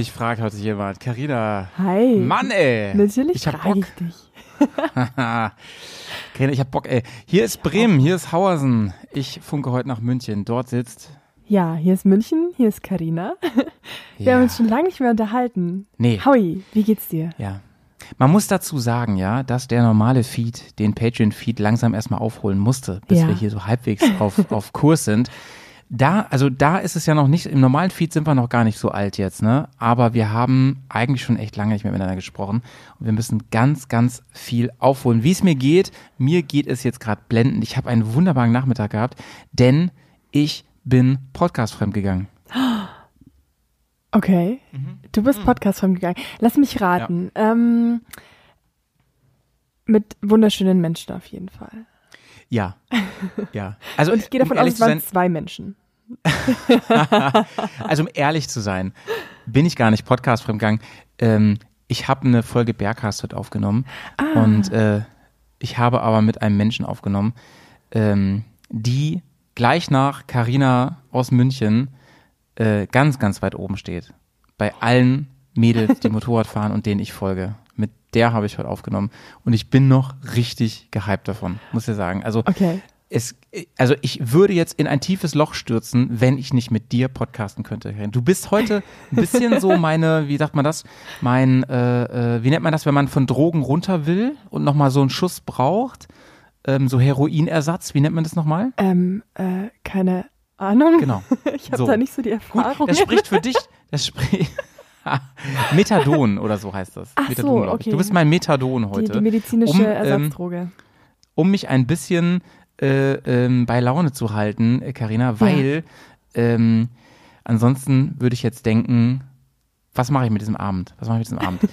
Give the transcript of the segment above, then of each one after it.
Mich fragt heute jemand. Carina. Hi. Mann, ey. Natürlich ich hab frage Bock. ich dich. Carina, ich hab Bock, ey. Hier ist Bremen, hier ist Hauersen. Ich funke heute nach München. Dort sitzt. Ja, hier ist München, hier ist Karina. Wir ja. haben uns schon lange nicht mehr unterhalten. Nee. Howie, wie geht's dir? Ja. Man muss dazu sagen, ja, dass der normale Feed, den Patreon-Feed langsam erstmal aufholen musste, bis Ja. wir hier so halbwegs auf, auf Kurs sind. Da, also da ist es ja noch nicht, im normalen Feed sind wir noch gar nicht so alt jetzt, ne? Aber wir haben eigentlich schon echt lange nicht mehr miteinander gesprochen und wir müssen ganz, ganz viel aufholen. Wie es mir geht, mir geht es jetzt gerade blendend. Ich habe einen wunderbaren Nachmittag gehabt, denn ich bin Podcast fremdgegangen. Okay. Du bist Podcast gegangen. Lass mich raten. Ähm, mit wunderschönen Menschen auf jeden Fall. Ja. Ja. Also, Und ich gehe davon um aus, es zu sein, waren zwei Menschen. Also um ehrlich zu sein, bin ich gar nicht Podcast fremdgegangen. Ähm, ich habe eine Folge Bergcast heute aufgenommen Ah. und äh, ich habe aber mit einem Menschen aufgenommen, ähm, die gleich nach Carina aus München äh, ganz, ganz weit oben steht. Bei allen Mädels, die Motorrad fahren und denen ich folge. Mit der habe ich heute aufgenommen und ich bin noch richtig gehypt davon, muss ich sagen. Also Okay. Es, also ich würde jetzt in ein tiefes Loch stürzen, wenn ich nicht mit dir podcasten könnte. Du bist heute ein bisschen so meine, wie sagt man das, mein, äh, äh, wie nennt man das, wenn man von Drogen runter will und nochmal so einen Schuss braucht, ähm, so Heroinersatz, wie nennt man das nochmal? Ähm, äh, keine Ahnung. Genau. Ich habe So. da nicht so die Gut, Erfahrung. das spricht für dich, das spricht, Methadon oder so heißt das. Ach so, Methadon, ich. okay. Du bist mein Methadon die, heute. die medizinische um, ähm, Ersatzdroge. um mich ein bisschen äh, ähm, bei Laune zu halten, äh, Carina, weil ähm, ansonsten würde ich jetzt denken, was mache ich mit diesem Abend? Was mache ich mit diesem Abend?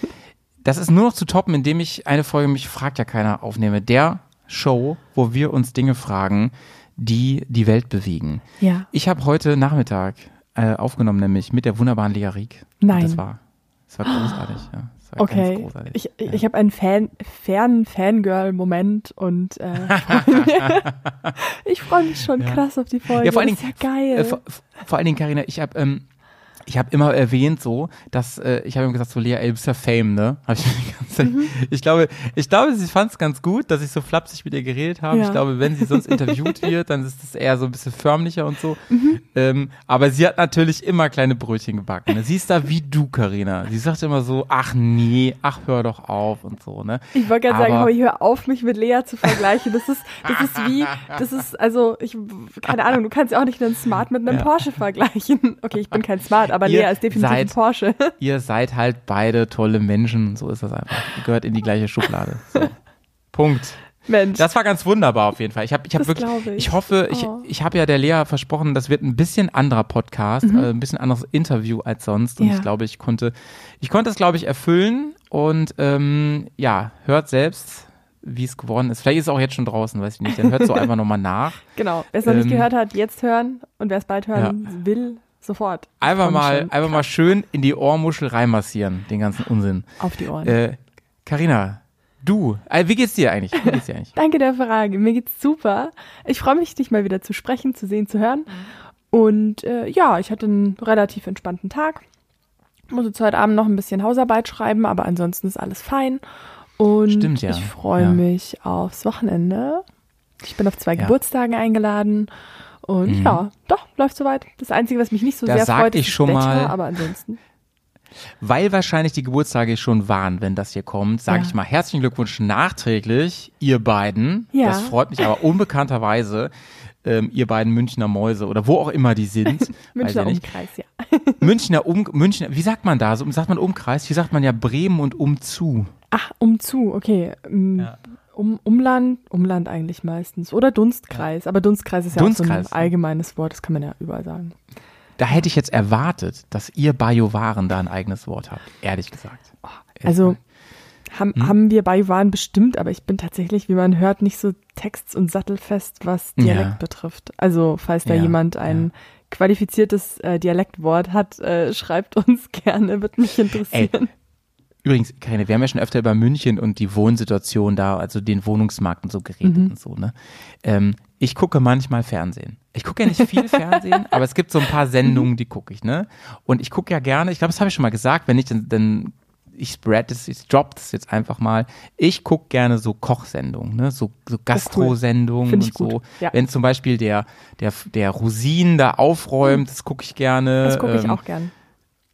Das ist nur noch zu toppen, indem ich eine Folge mich fragt ja keiner aufnehme. Der Show, wo wir uns Dinge fragen, die die Welt bewegen. Ja. Ich habe heute Nachmittag äh, aufgenommen, nämlich mit der wunderbaren Lia Rieck. Nein. Das war, das war großartig. Ja. Okay, großartig. ich, ja. ich habe einen Fan, fernen Fangirl-Moment und äh, ich freue mich schon Ja. krass auf die Folge. Ja, vor allen Dingen, ja geil. Äh, vor, vor allen Dingen, Carina, ich habe ähm, ich habe immer erwähnt so, dass äh, ich habe immer gesagt so Lea, ey, du bist ja Fame, ne? Hab ich, die ganze Zeit, Mhm. ich glaube, ich glaube, sie fand es ganz gut, dass ich so flapsig mit ihr geredet habe. Ja. Ich glaube, wenn sie sonst interviewt wird, dann ist es eher so ein bisschen förmlicher und so. Mhm. Ähm, aber sie hat natürlich immer kleine Brötchen gebacken. Ne? Sie ist da wie du, Carina. Sie sagt immer so, ach nee, ach hör doch auf und so, ne? ich wollte gerade sagen, aber- hör auf, mich mit Lea zu vergleichen. Das ist, das ist wie, das ist, also, ich, keine Ahnung, du kannst ja auch nicht einen Smart mit einem Ja. Porsche vergleichen. Okay, ich bin kein Smart, aber Ihr Lea ist definitiv ein seid- Porsche. ihr seid halt beide tolle Menschen. So ist das einfach. Ihr gehört in die gleiche Schublade. So. Punkt. Mensch. Das war ganz wunderbar auf jeden Fall. Ich habe ich hab Das wirklich, ich. ich hoffe, ich, Oh. ich habe ja der Lea versprochen, das wird ein bisschen anderer Podcast, äh, ein bisschen anderes Interview als sonst. Und Mhm. Ja. ich glaube, ich konnte, ich konnte es, glaube ich, erfüllen. Und ähm, ja, hört selbst, wie es geworden ist. Vielleicht ist es auch jetzt schon draußen, weiß ich nicht. Dann hört so einfach nochmal nach. genau. Wer es noch nicht ähm, gehört hat, jetzt hören und wer es bald hören will, sofort. Einfach mal, einfach mal schön in die Ohrmuschel reinmassieren, den ganzen Unsinn. auf die Ohren. Äh, Carina, du, äh, wie geht's dir eigentlich? Wie geht's dir eigentlich? Danke der Frage. Mir geht's super. Ich freue mich, dich mal wieder zu sprechen, zu sehen, zu hören. Und äh, ja, ich hatte einen relativ entspannten Tag. Muss jetzt heute Abend noch ein bisschen Hausarbeit schreiben, aber ansonsten ist alles fein. Und Stimmt, ja. ich freue Ja. mich aufs Wochenende. Ich bin auf zwei Ja. Geburtstagen eingeladen. Und Mhm. ja, doch, läuft soweit. Das Einzige, was mich nicht so Da sehr freut, ich ist schon Wetter, mal- aber ansonsten. Weil wahrscheinlich die Geburtstage schon waren, wenn das hier kommt, sage Ja. ich mal herzlichen Glückwunsch nachträglich, ihr beiden. Ja. Das freut mich aber unbekannterweise, ähm, ihr beiden Münchner Mäuse oder wo auch immer die sind. Münchner. Umkreis, ja. Münchner Um, Münchner, wie sagt man da? So, sagt man Umkreis? Hier sagt man ja Bremen und umzu. Ach, umzu, okay. Um, Ja. Um, Umland, Umland eigentlich meistens. Oder Dunstkreis. Aber Dunstkreis ist ja auch Dunstkreis. so ein allgemeines Wort, das kann man ja überall sagen. Da hätte ich jetzt erwartet, dass ihr Bajuwaren da ein eigenes Wort habt. Ehrlich gesagt. Also haben, Hm? haben wir bei Waren bestimmt, aber ich bin tatsächlich, wie man hört, nicht so text- und sattelfest, was Dialekt Ja. betrifft. Also falls da Ja, jemand ein qualifiziertes äh, Dialektwort hat, äh, schreibt uns gerne, wird mich interessieren. Übrigens, Karine, wir haben ja schon öfter über München und die Wohnsituation da, also den Wohnungsmarkt und so geredet Mhm. und so, ne? Ähm, ich gucke manchmal Fernsehen. Ich gucke ja nicht viel Fernsehen, aber es gibt so ein paar Sendungen, die gucke ich, ne? Und ich gucke ja gerne, ich glaube, das habe ich schon mal gesagt, wenn nicht, dann, dann ich spread das, ich drop das jetzt einfach mal. Ich gucke gerne so Kochsendungen, ne? so, so Gastro-Sendungen Find ich und so. gut, ja. Wenn zum Beispiel der, der, der Rosinen da aufräumt, das gucke ich gerne. Das gucke ich Ähm, auch gern.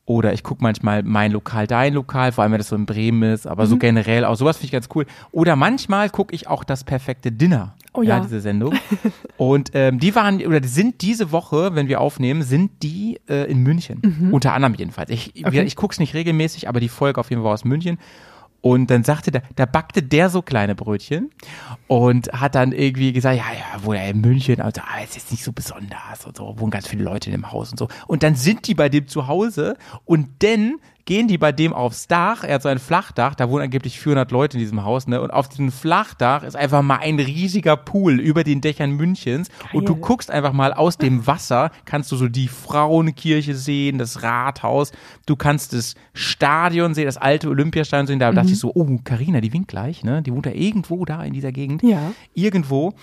Oder ich gucke manchmal mein Lokal, dein Lokal, vor allem wenn das so in Bremen ist, aber so generell auch sowas finde ich ganz cool. Oder manchmal gucke ich auch das perfekte Dinner. Oh ja. diese Sendung. Und ähm, die waren, oder die sind diese Woche, wenn wir aufnehmen, sind die äh, in München. Unter anderem jedenfalls. Ich, Okay. ich gucke es nicht regelmäßig, aber die Folge auf jeden Fall aus München. Und dann sagte der, da backte der so kleine Brötchen und hat dann irgendwie gesagt, ja, ja, wo er in München, also ah, ist jetzt nicht so besonders und so, wohnen ganz viele Leute in dem Haus und so. Und dann sind die bei dem zu Hause und dann gehen die bei dem aufs Dach, er hat so ein Flachdach, da wohnen angeblich 400 Leute in diesem Haus, ne, und auf diesem Flachdach ist einfach mal ein riesiger Pool über den Dächern Münchens und du Geil. guckst einfach mal aus dem Wasser, kannst du so die Frauenkirche sehen, das Rathaus, du kannst das Stadion sehen, das alte Olympiastadion sehen, da dachte Mhm. ich so, oh, Karina, die winkt gleich, ne, die wohnt ja irgendwo da in dieser Gegend. Ja. Irgendwo.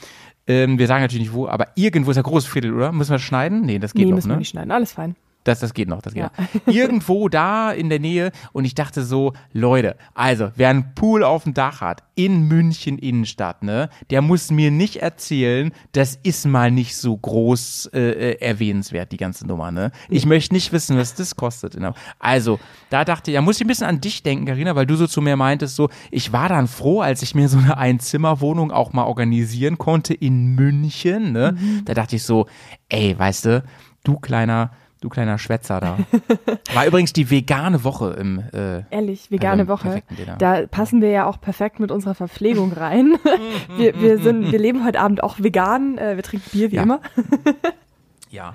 Ähm, wir sagen natürlich nicht wo, aber irgendwo ist ja großes Viertel, oder? Müssen wir das schneiden? Nee, das geht Nee, noch, müssen ne? wir nicht schneiden. Alles fein. Das, das geht noch, das geht Ja. noch. Irgendwo da in der Nähe und ich dachte so, Leute, also wer einen Pool auf dem Dach hat, in München Innenstadt, ne, der muss mir nicht erzählen, das ist mal nicht so groß äh, äh, erwähnenswert, die ganze Nummer, ne. Ich möchte nicht wissen, was das kostet. Genau. Also, da dachte ich, da muss ich ein bisschen an dich denken, Karina, weil du so zu mir meintest, so, ich war dann froh, als ich mir so eine Einzimmerwohnung auch mal organisieren konnte in München, ne. Da dachte ich so, ey, weißt du, du kleiner Du kleiner Schwätzer da. War übrigens die vegane Woche im. Äh, Ehrlich, vegane im Woche. Da passen wir ja auch perfekt mit unserer Verpflegung rein. wir, wir, sind, wir leben heute Abend auch vegan. Äh, wir trinken Bier wie Ja. immer. ja.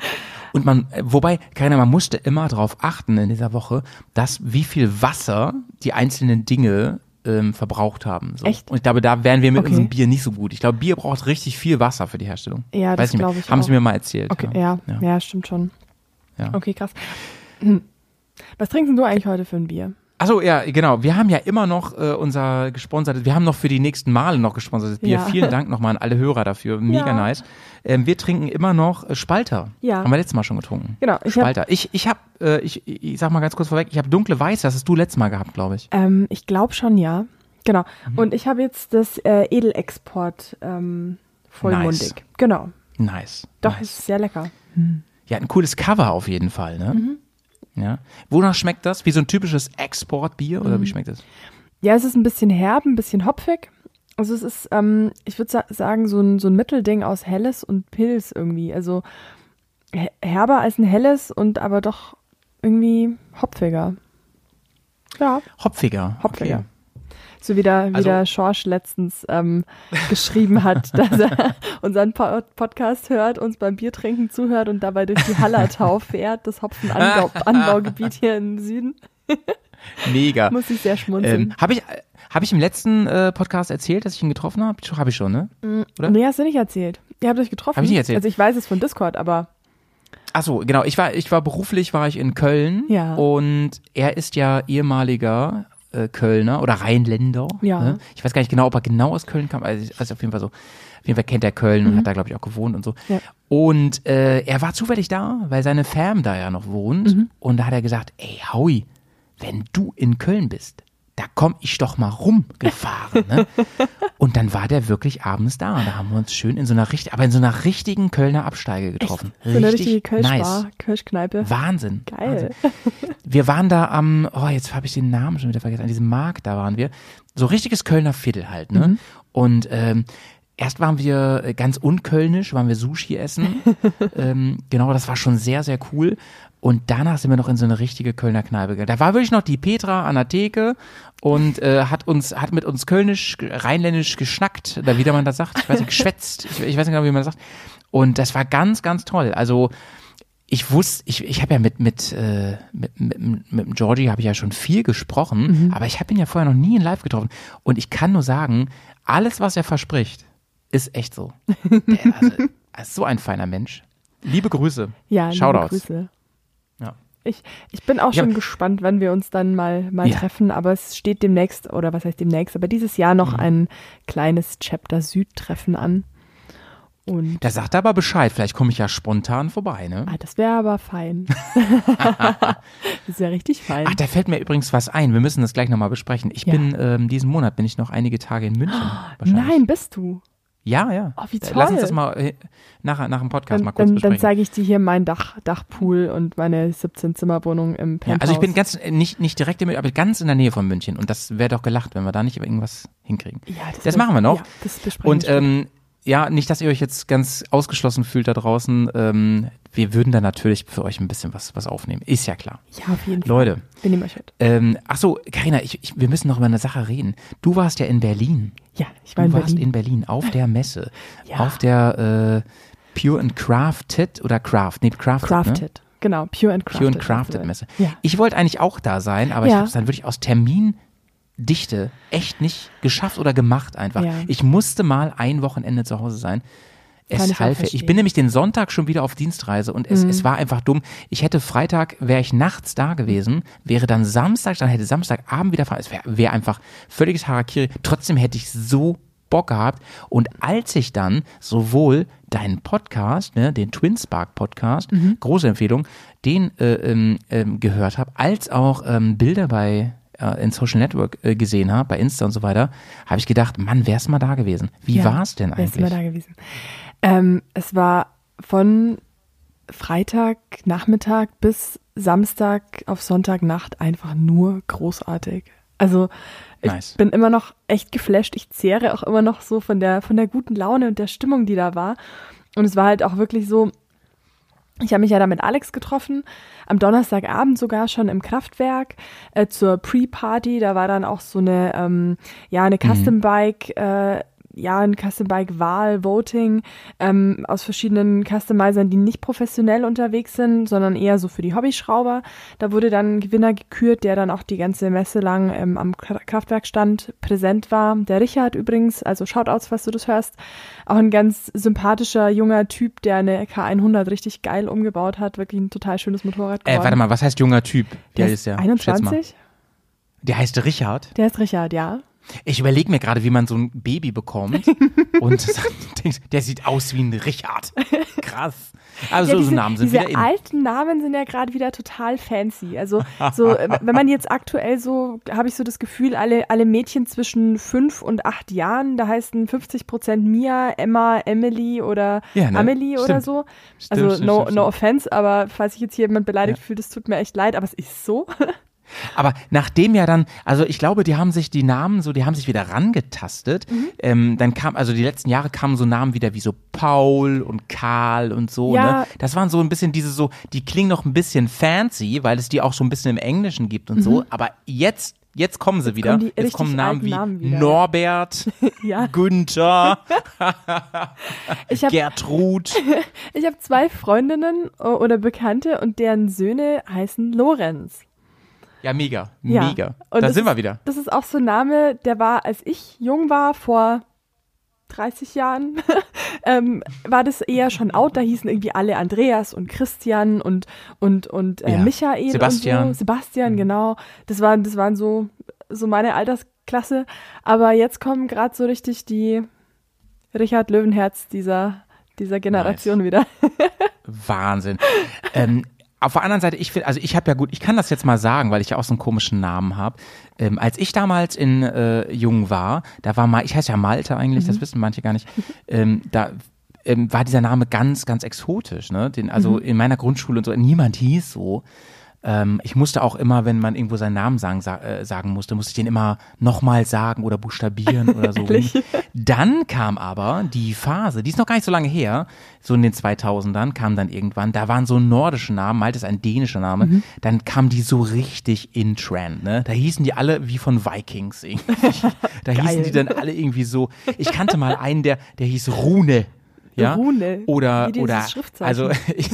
Und man, äh, wobei, keiner, man musste immer darauf achten in dieser Woche, dass wie viel Wasser die einzelnen Dinge ähm, verbraucht haben. So. Echt? Und ich glaube, da wären wir mit Okay. unserem Bier nicht so gut. Ich glaube, Bier braucht richtig viel Wasser für die Herstellung. Ja, Weiß das glaube ich Haben auch. sie mir mal erzählt. Okay, ja, ja. ja, stimmt schon. Ja. Okay, krass. Hm. Was trinkst du eigentlich heute für ein Bier? Achso, ja, genau. Wir haben ja immer noch äh, unser gesponsertes, wir haben noch für die nächsten Male noch gesponsertes Bier. Ja. Vielen Dank nochmal an alle Hörer dafür. Mega Ja. nice. Ähm, wir trinken immer noch äh, Spalter. Ja. Haben wir letztes Mal schon getrunken. Genau, ich hab- Spalter. ich ich habe, äh, ich, ich sag mal ganz kurz vorweg, ich habe dunkle Weiß, das hast du letztes Mal gehabt, glaube ich. Ähm, ich glaube schon, ja. Genau. Mhm. Und ich habe jetzt das äh, Edelexport ähm, vollmundig. Nice. Genau. Nice. Doch, nice. ist sehr lecker. Ja, ein cooles Cover auf jeden Fall, ne? Mhm. Ja. Wonach schmeckt das? Wie so ein typisches Exportbier oder Mhm. wie schmeckt es? Ja, es ist ein bisschen herb, ein bisschen hopfig. Also es ist, ähm, ich würde sa sagen, so ein, so ein Mittelding aus Helles und Pilz irgendwie. Also he- herber als ein Helles und aber doch irgendwie hopfiger. Ja, Hopfiger. hopfiger. Okay. So wie der, wie Also- der Schorsch letztens ähm, geschrieben hat, dass er unseren po Podcast hört, uns beim Biertrinken zuhört und dabei durch die Hallertau fährt, das Hopfenanbaugebiet hier im Süden. Mega. Muss ich sehr schmunzeln. Ähm, habe ich, hab ich im letzten äh, Podcast erzählt, dass ich ihn getroffen habe? Habe ich schon, ne? oder? Nee, hast du nicht erzählt. Ihr habt euch getroffen. Hab ich nicht erzählt. Also ich weiß es von Discord, aber Ach so, genau. Ich war, ich war beruflich, war ich in Köln. Ja. Und er ist ja ehemaliger Kölner oder Rheinländer. Ja. Ne? Ich weiß gar nicht genau, ob er genau aus Köln kam. Also, also auf jeden Fall so. Auf jeden Fall kennt er Köln und hat da, glaube ich, auch gewohnt und so. Mhm. Ja. Und äh, er war zufällig da, weil seine Fam da ja noch wohnt. Mhm. Und da hat er gesagt, ey, Howie, wenn du in Köln bist, da komm ich doch mal rumgefahren. Ne? und dann war der wirklich abends da. Und da haben wir uns schön in so einer richtig, aber in so einer richtigen Kölner Absteige getroffen. so eine richtige Richtig nice. Kölschbar, Kölschkneipe. Wahnsinn. Geil. Wahnsinn. Wir waren da am, oh, jetzt habe ich den Namen schon wieder vergessen, an diesem Markt, da waren wir. So richtiges Kölner Viertel halt, ne? Mhm. Und ähm, erst waren wir äh, ganz unkölnisch, waren wir Sushi essen. ähm, genau, das war schon sehr, sehr cool. Und danach sind wir noch in so eine richtige Kölner Kneipe gegangen. Da war wirklich noch die Petra an der Theke und äh, hat uns, hat mit uns kölnisch, rheinländisch geschnackt, oder wie der man das sagt, ich weiß nicht, geschwätzt, ich, ich weiß nicht genau, wie man das sagt. Und das war ganz, ganz toll. Also ich wusste, ich, ich habe ja mit, mit, äh, mit, mit, mit Georgie habe ich ja schon viel gesprochen, aber ich habe ihn ja vorher noch nie in live getroffen. Und ich kann nur sagen, alles, was er verspricht, ist echt so. Der, also, er ist so ein feiner Mensch. Liebe Grüße. Ja, liebe Shoutouts. Grüße. Ich, ich bin auch Ja. schon gespannt, wann wir uns dann mal, mal Ja. treffen, aber es steht demnächst, oder was heißt demnächst, aber dieses Jahr Mhm. noch ein kleines Chapter Süd-Treffen an. Und Da sagt er aber Bescheid, vielleicht komme ich ja spontan vorbei, ne? ah, das wäre aber fein. das wäre richtig fein. Ach, da fällt mir übrigens was ein. Wir müssen das gleich nochmal besprechen. Ich Ja. bin, ähm, diesen Monat bin ich noch einige Tage in München. wahrscheinlich. Nein, bist du. Ja, ja. Oh, wie Lass uns toll. das mal äh, nach, nach dem Podcast Dann, mal kurz dann, dann besprechen. zeige ich dir hier meinen Dach, Dachpool und meine 17-Zimmer-Wohnung im ja, Penthouse. also ich bin ganz, äh, nicht, nicht direkt in München, aber ganz in der Nähe von München. Und das wäre doch gelacht, wenn wir da nicht irgendwas hinkriegen. ja, das wird- machen wir noch. Ja, das besprechen Und wir ähm, ja, nicht, dass ihr euch jetzt ganz ausgeschlossen fühlt da draußen. Ähm, wir würden da natürlich für euch ein bisschen was, was aufnehmen. Ist ja klar. Ja, auf jeden Fall. Leute, Wir nehmen euch mit. ähm, ach so, Carina, ich, ich, wir müssen noch über eine Sache reden. Du warst ja in Berlin. Ja, ich war Du in warst Berlin. in Berlin auf der Messe. Ja. Auf der äh, Pure and Crafted oder Craft? Nee, Crafted. Ne? Crafted. Genau, Pure and Crafted. Pure and Crafted du. Messe. Ja. Ich wollte eigentlich auch da sein, aber ich Ja. habe es dann wirklich aus Termindichte echt nicht geschafft oder gemacht einfach. Ja. Ich musste mal ein Wochenende zu Hause sein. Es ich half. Ich. Mhm. bin nämlich den Sonntag schon wieder auf Dienstreise und es, es war einfach dumm. Ich hätte Freitag, wäre ich nachts da gewesen, wäre dann Samstag, dann hätte Samstagabend wieder fahren. Es wäre wär einfach völliges Harakiri. Trotzdem hätte ich so Bock gehabt. Und als ich dann sowohl deinen Podcast, ne, den Twin Spark Podcast, Mhm. große Empfehlung, den äh, ähm, ähm, gehört habe, als auch ähm, Bilder bei äh, in Social Network äh, gesehen habe, bei Insta und so weiter, habe ich gedacht, Mann, wär's mal da gewesen. Wie Ja, war es denn Wer ist immer eigentlich? da gewesen? Ähm, es war von Freitag Nachmittag bis Samstag auf Sonntagnacht einfach nur großartig. Also ich Nice. bin immer noch echt geflasht. Ich zehre auch immer noch so von der von der guten Laune und der Stimmung, die da war. Und es war halt auch wirklich so. Ich habe mich ja da mit Alex getroffen, am Donnerstagabend sogar schon im Kraftwerk äh, zur Pre-Party. Da war dann auch so eine, ähm, ja, eine Custom Bike, äh, ja, ein Custom Bike Wahl, Voting ähm, aus verschiedenen Customizern, die nicht professionell unterwegs sind, sondern eher so für die Hobbyschrauber. Da wurde dann ein Gewinner gekürt, der dann auch die ganze Messe lang ähm, am Kra- Kraftwerkstand präsent war. Der Richard übrigens, also Shoutouts, falls du das hörst, auch ein ganz sympathischer junger Typ, der eine K100 richtig geil umgebaut hat, wirklich ein total schönes Motorrad Äh, geworden. warte mal, was heißt junger Typ? der Der ist ja. schätz mal. 21? Der heißt Richard. Der ist Richard, ja. Ich überlege mir gerade, wie man so ein Baby bekommt und der sieht aus wie ein Richard. Krass. Also ja, so, diese, so Namen sind diese wieder in. alten Namen sind ja gerade wieder total fancy. Also so, äh, wenn man jetzt aktuell so, habe ich so das Gefühl, alle, alle Mädchen zwischen fünf und acht Jahren, da heißen 50 Prozent Mia, Emma, Emily oder Ja, ne? Amelie oder Stimmt. so. Stimmt, also stimmt, no, no offense, aber falls sich jetzt hier jemand beleidigt fühlt, es tut mir echt leid, aber es ist so. Aber nachdem ja dann, also ich glaube, die haben sich die Namen so, die haben sich wieder rangetastet. Mhm. Ähm, dann kam, also die letzten Jahre kamen so Namen wieder wie so Paul und Karl und so. Ja. Ne? Das waren so ein bisschen diese so, die klingen noch ein bisschen fancy, weil es die auch so ein bisschen im Englischen gibt und so. Aber jetzt, jetzt kommen sie wieder. Mhm. kommen jetzt kommen Namen wie Namen wieder. Norbert, Ja. Günther, habe Gertrud. ich hab zwei Freundinnen äh, oder Bekannte und deren Söhne heißen Lorenz. Ja, mega, Ja. mega. Und da sind wir wieder. Das ist auch so ein Name, der war, als ich jung war, vor 30 Jahren, ähm, war das eher schon out. Da hießen irgendwie alle Andreas und Christian und, und, und äh, Ja. Michael Sebastian. und so. Sebastian, genau. Das waren, das waren so, so meine Altersklasse. Aber jetzt kommen gerade so richtig die Richard Löwenherz dieser, dieser Generation wieder. Wahnsinn. ähm, auf der anderen Seite, ich finde, also ich habe ja gut, ich kann das jetzt mal sagen, weil ich ja auch so einen komischen Namen habe. Ähm, als ich damals in äh, Jung war, da war mal, ich heiße ja Malte eigentlich, das wissen manche gar nicht, ähm, da ähm, war dieser Name ganz, ganz exotisch. Ne? Den, also in meiner Grundschule und so, niemand hieß so. Ähm, ich musste auch immer, wenn man irgendwo seinen Namen sagen, sa äh, sagen musste, musste ich den immer nochmal sagen oder buchstabieren oder so. Dann kam aber die Phase, die ist noch gar nicht so lange her, so in den 2000ern kam dann irgendwann, da waren so nordische Namen, Malte ist ein dänischer Name, Mhm. dann kam die so richtig in Trend, ne? Da hießen die alle wie von Vikings irgendwie. da hießen die dann alle irgendwie so, ich kannte mal einen, der, der hieß Rune. Ja? Rune, Oder, oder, Schriftzeichen. also, ich,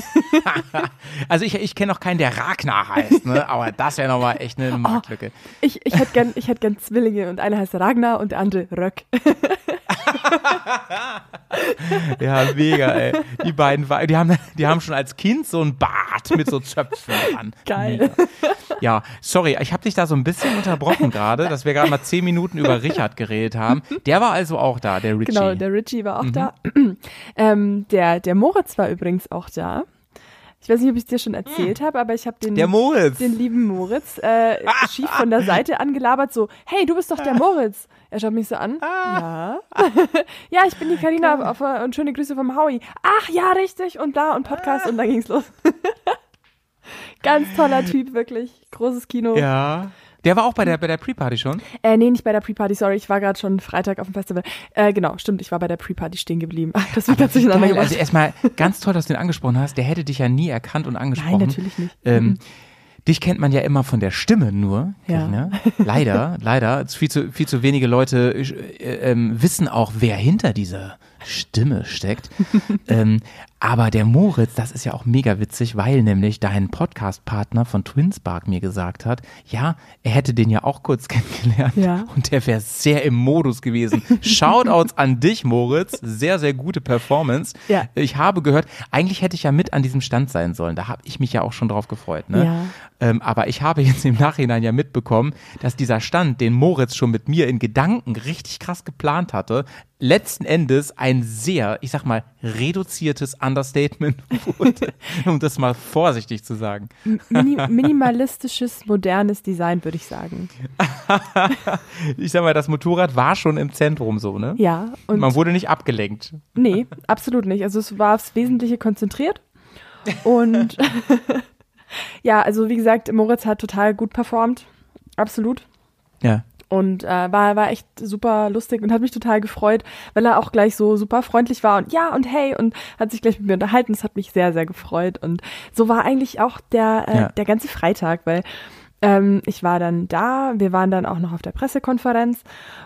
also ich, ich kenne noch keinen, der Ragnar heißt, ne? aber das wäre nochmal echt Oh. eine Marktlücke. Ich, ich hätte gern, ich hätte gern Zwillinge und einer heißt Ragnar und der andere Röck. Ja, mega, ey. Die beiden, die haben, die haben schon als Kind so ein Bart mit so Zöpfen an. Geil. Mega. Ja, sorry, ich habe dich da so ein bisschen unterbrochen gerade, dass wir gerade mal zehn Minuten über Richard geredet haben. Der war also auch da, der Richie. Genau, der Richie war auch mhm. da. ähm, der, der Moritz war übrigens auch da. Ich weiß nicht, ob ich es dir schon erzählt hm. habe, aber ich habe den, den lieben Moritz äh, schief von der Seite angelabert, so, hey, du bist doch der Moritz. Er schaut mich so an. Ah. Ja. ja, ich bin die Karina und schöne Grüße vom Howie. Ach ja, richtig und da und Podcast und da ging's los. Ganz toller Typ, wirklich. Großes Kino. Ja. Der war auch bei der, bei der Pre-Party schon? Äh, nee, nicht bei der Pre-Party, sorry. Ich war gerade schon Freitag auf dem Festival. Äh, genau, stimmt, ich war bei der Pre-Party stehen geblieben. Das wird ganz durcheinander geil. Also erstmal ganz toll, dass du ihn angesprochen hast. Der hätte dich ja nie erkannt und angesprochen. Nein, natürlich nicht. Ähm, mhm. Dich kennt man ja immer von der Stimme nur. Ja. Ne? Leider, leider. Viel zu, viel zu wenige Leute äh, äh, wissen auch, wer hinter dieser Stimme steckt. ähm, aber der Moritz, das ist ja auch mega witzig, weil nämlich dein Podcast-Partner von Twinspark mir gesagt hat, ja, er hätte den ja auch kurz kennengelernt ja. und der wäre sehr im Modus gewesen. Shoutouts an dich, Moritz. Sehr, sehr gute Performance. Ja. Ich habe gehört, eigentlich hätte ich ja mit an diesem Stand sein sollen. Da habe ich mich ja auch schon drauf gefreut. Ne? Ja. Ähm, aber ich habe jetzt im Nachhinein ja mitbekommen, dass dieser Stand, den Moritz schon mit mir in Gedanken richtig krass geplant hatte, letzten Endes ein sehr, ich sag mal, reduziertes Understatement wurde, um das mal vorsichtig zu sagen. Mini minimalistisches, modernes Design, würde ich sagen. ich sag mal, das Motorrad war schon im Zentrum so, ne? Ja. Und Man wurde nicht abgelenkt. Nee, absolut nicht. Also es war aufs Wesentliche konzentriert. Und ja, also wie gesagt, Moritz hat total gut performt. Absolut. Ja. Und äh, war, war echt super lustig und hat mich total gefreut, weil er auch gleich so super freundlich war und ja und hey und hat sich gleich mit mir unterhalten. Das hat mich sehr, sehr gefreut. Und so war eigentlich auch der, äh, ja. der ganze Freitag, weil ähm, ich war dann da, wir waren dann auch noch auf der Pressekonferenz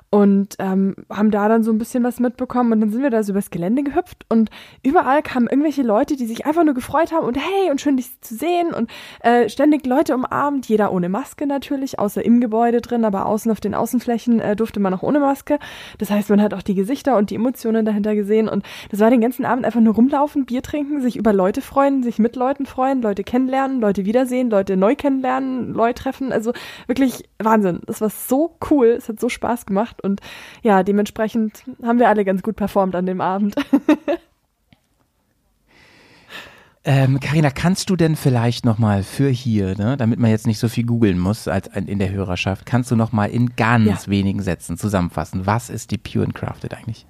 und ähm, haben da dann so ein bisschen was mitbekommen und dann sind wir da so übers Gelände gehüpft und überall kamen irgendwelche Leute, die sich einfach nur gefreut haben und hey und schön dich zu sehen und äh, ständig Leute umarmt, jeder ohne Maske natürlich, außer im Gebäude drin, aber außen auf den Außenflächen äh, durfte man auch ohne Maske. Das heißt, man hat auch die Gesichter und die Emotionen dahinter gesehen und das war den ganzen Abend einfach nur rumlaufen, Bier trinken, sich über Leute freuen, sich mit Leuten freuen, Leute kennenlernen, Leute wiedersehen, Leute neu kennenlernen, Leute treffen, also wirklich Wahnsinn. Das war so cool, es hat so Spaß gemacht und ja, dementsprechend haben wir alle ganz gut performt an dem Abend. Ähm, Carina, kannst du denn vielleicht nochmal für hier, ne, damit man jetzt nicht so viel googeln muss als in der Hörerschaft, kannst du nochmal in ganz ja. wenigen Sätzen zusammenfassen, was ist die Pure and Crafted eigentlich?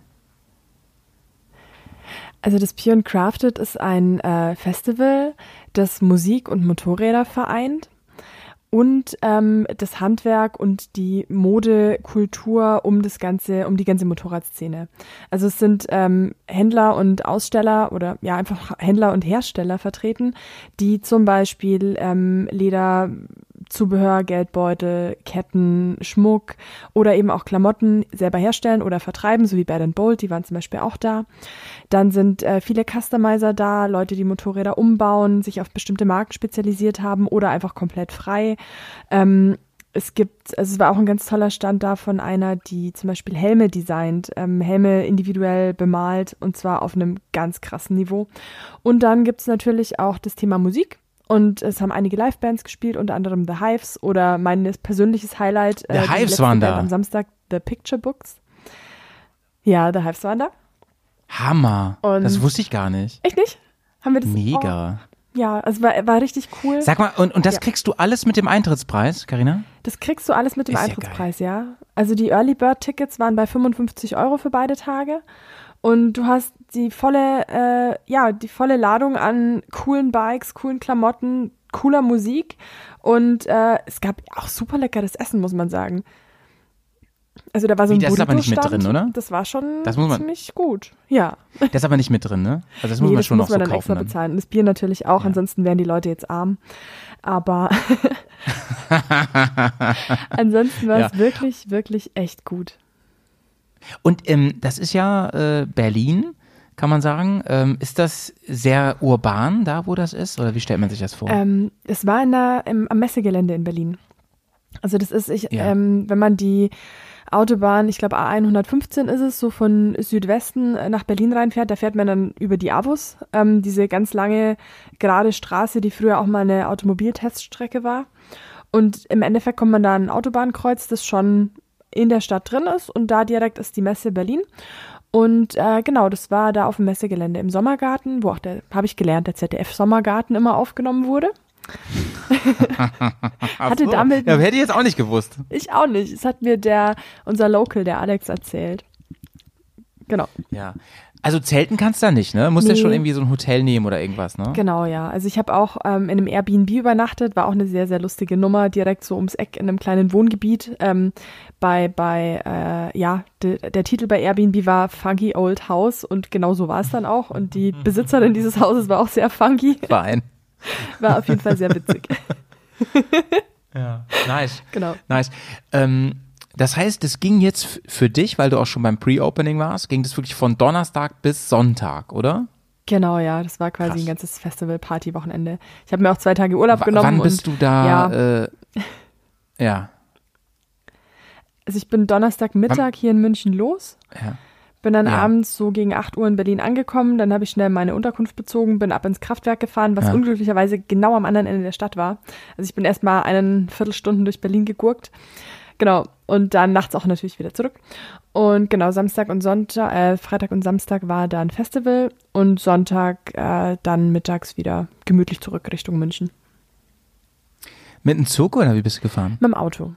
Also das Pure and Crafted ist ein äh, Festival, das Musik und Motorräder vereint und ähm, das Handwerk und die Modekultur um das ganze, um die ganze Motorradszene. Also es sind ähm, Händler und Aussteller oder ja einfach Händler und Hersteller vertreten, die zum Beispiel ähm, Leder Zubehör, Geldbeutel, Ketten, Schmuck oder eben auch Klamotten selber herstellen oder vertreiben, so wie Bad Bolt, die waren zum Beispiel auch da. Dann sind äh, viele Customizer da, Leute, die Motorräder umbauen, sich auf bestimmte Marken spezialisiert haben oder einfach komplett frei. Ähm, es gibt, also es war auch ein ganz toller Stand da von einer, die zum Beispiel Helme designt, ähm, Helme individuell bemalt und zwar auf einem ganz krassen Niveau. Und dann gibt es natürlich auch das Thema Musik. Und es haben einige Livebands gespielt, unter anderem The Hives oder mein persönliches Highlight. The äh, Hives waren da. Am Samstag The Picture Books. Ja, The Hives waren da. Hammer. Und das wusste ich gar nicht. Echt nicht? Haben wir das? Mega. Oh, ja, also war, war richtig cool. Sag mal, und, und das ja. kriegst du alles mit dem Eintrittspreis, Karina? Das kriegst du alles mit dem Ist Eintrittspreis, ja, ja. Also die Early Bird Tickets waren bei 55 Euro für beide Tage. Und du hast die volle, äh, ja, die volle Ladung an coolen Bikes, coolen Klamotten, cooler Musik. Und äh, es gab auch super leckeres Essen, muss man sagen. Also da war so ein Das ist aber nicht mit drin, oder? Das war schon das muss man, ziemlich gut. Ja. Das ist aber nicht mit drin, ne? Also das muss nee, man schon das muss noch man so dann extra dann. bezahlen. Und das Bier natürlich auch, ja. ansonsten wären die Leute jetzt arm. Aber ansonsten war es ja. wirklich, wirklich echt gut. Und ähm, das ist ja äh, Berlin, kann man sagen. Ähm, ist das sehr urban, da wo das ist? Oder wie stellt man sich das vor? Ähm, es war in der, im, am Messegelände in Berlin. Also das ist, ich, ja. ähm, wenn man die Autobahn, ich glaube A115 ist es, so von Südwesten nach Berlin reinfährt, da fährt man dann über die Avus, ähm, diese ganz lange gerade Straße, die früher auch mal eine Automobilteststrecke war. Und im Endeffekt kommt man da an ein Autobahnkreuz, das schon in der Stadt drin ist und da direkt ist die Messe Berlin. Und äh, genau, das war da auf dem Messegelände im Sommergarten, wo auch der, habe ich gelernt, der ZDF-Sommergarten immer aufgenommen wurde. Hatte so. damit. Ja, hätte ich jetzt auch nicht gewusst. Ich auch nicht. Es hat mir der, unser Local, der Alex, erzählt. Genau. Ja. Also zelten kannst du da nicht, ne? Musst nee. ja schon irgendwie so ein Hotel nehmen oder irgendwas, ne? Genau, ja. Also ich habe auch ähm, in einem Airbnb übernachtet, war auch eine sehr, sehr lustige Nummer, direkt so ums Eck in einem kleinen Wohngebiet. Ähm, bei, bei äh, ja, de, der Titel bei Airbnb war Funky Old House und genau so war es dann auch. Und die Besitzerin dieses Hauses war auch sehr funky. Fein. War auf jeden Fall sehr witzig. ja, nice. Genau. Nice. Ähm, das heißt, es ging jetzt für dich, weil du auch schon beim Pre-Opening warst, ging das wirklich von Donnerstag bis Sonntag, oder? Genau, ja, das war quasi Krass. ein ganzes Festival-Party-Wochenende. Ich habe mir auch zwei Tage Urlaub w genommen. Wann bist und, du da? Ja. Äh, ja. Also ich bin Donnerstagmittag hier in München los. Ja. Bin dann ja. abends so gegen 8 Uhr in Berlin angekommen. Dann habe ich schnell meine Unterkunft bezogen, bin ab ins Kraftwerk gefahren, was ja. unglücklicherweise genau am anderen Ende der Stadt war. Also ich bin erst mal einen Viertelstunden durch Berlin gegurkt. Genau. Und dann nachts auch natürlich wieder zurück. Und genau, Samstag und Sonntag, äh, Freitag und Samstag war dann Festival und Sonntag äh, dann mittags wieder gemütlich zurück Richtung München. Mit einem Zug oder wie bist du gefahren? Mit dem Auto.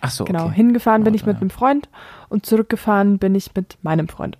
Ach so. Genau, okay. hingefahren bin ich mit einem Freund und zurückgefahren bin ich mit meinem Freund.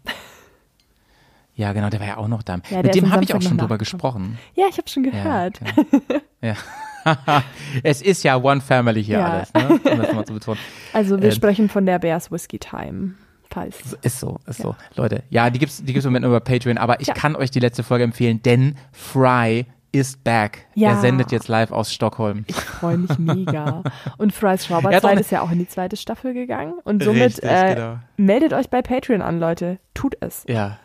Ja, genau, der war ja auch noch da. Ja, mit dem habe ich auch schon drüber gesprochen. Ja, ich habe schon gehört. Ja. Genau. ja. es ist ja One Family hier ja. alles, ne? um das mal zu betonen. Also wir äh, sprechen von der Bears Whiskey Time. Falls. Ist so, ist ja. so. Leute, ja, die gibt's, die gibt's im Moment nur über Patreon, aber ich ja. kann euch die letzte Folge empfehlen, denn Fry ist back. Ja. Er sendet jetzt live aus Stockholm. Ich freue mich mega. Und Fry's Schrauberzeit ist ja auch in die zweite Staffel gegangen. Und somit Richtig, äh, genau. meldet euch bei Patreon an, Leute. Tut es. Ja,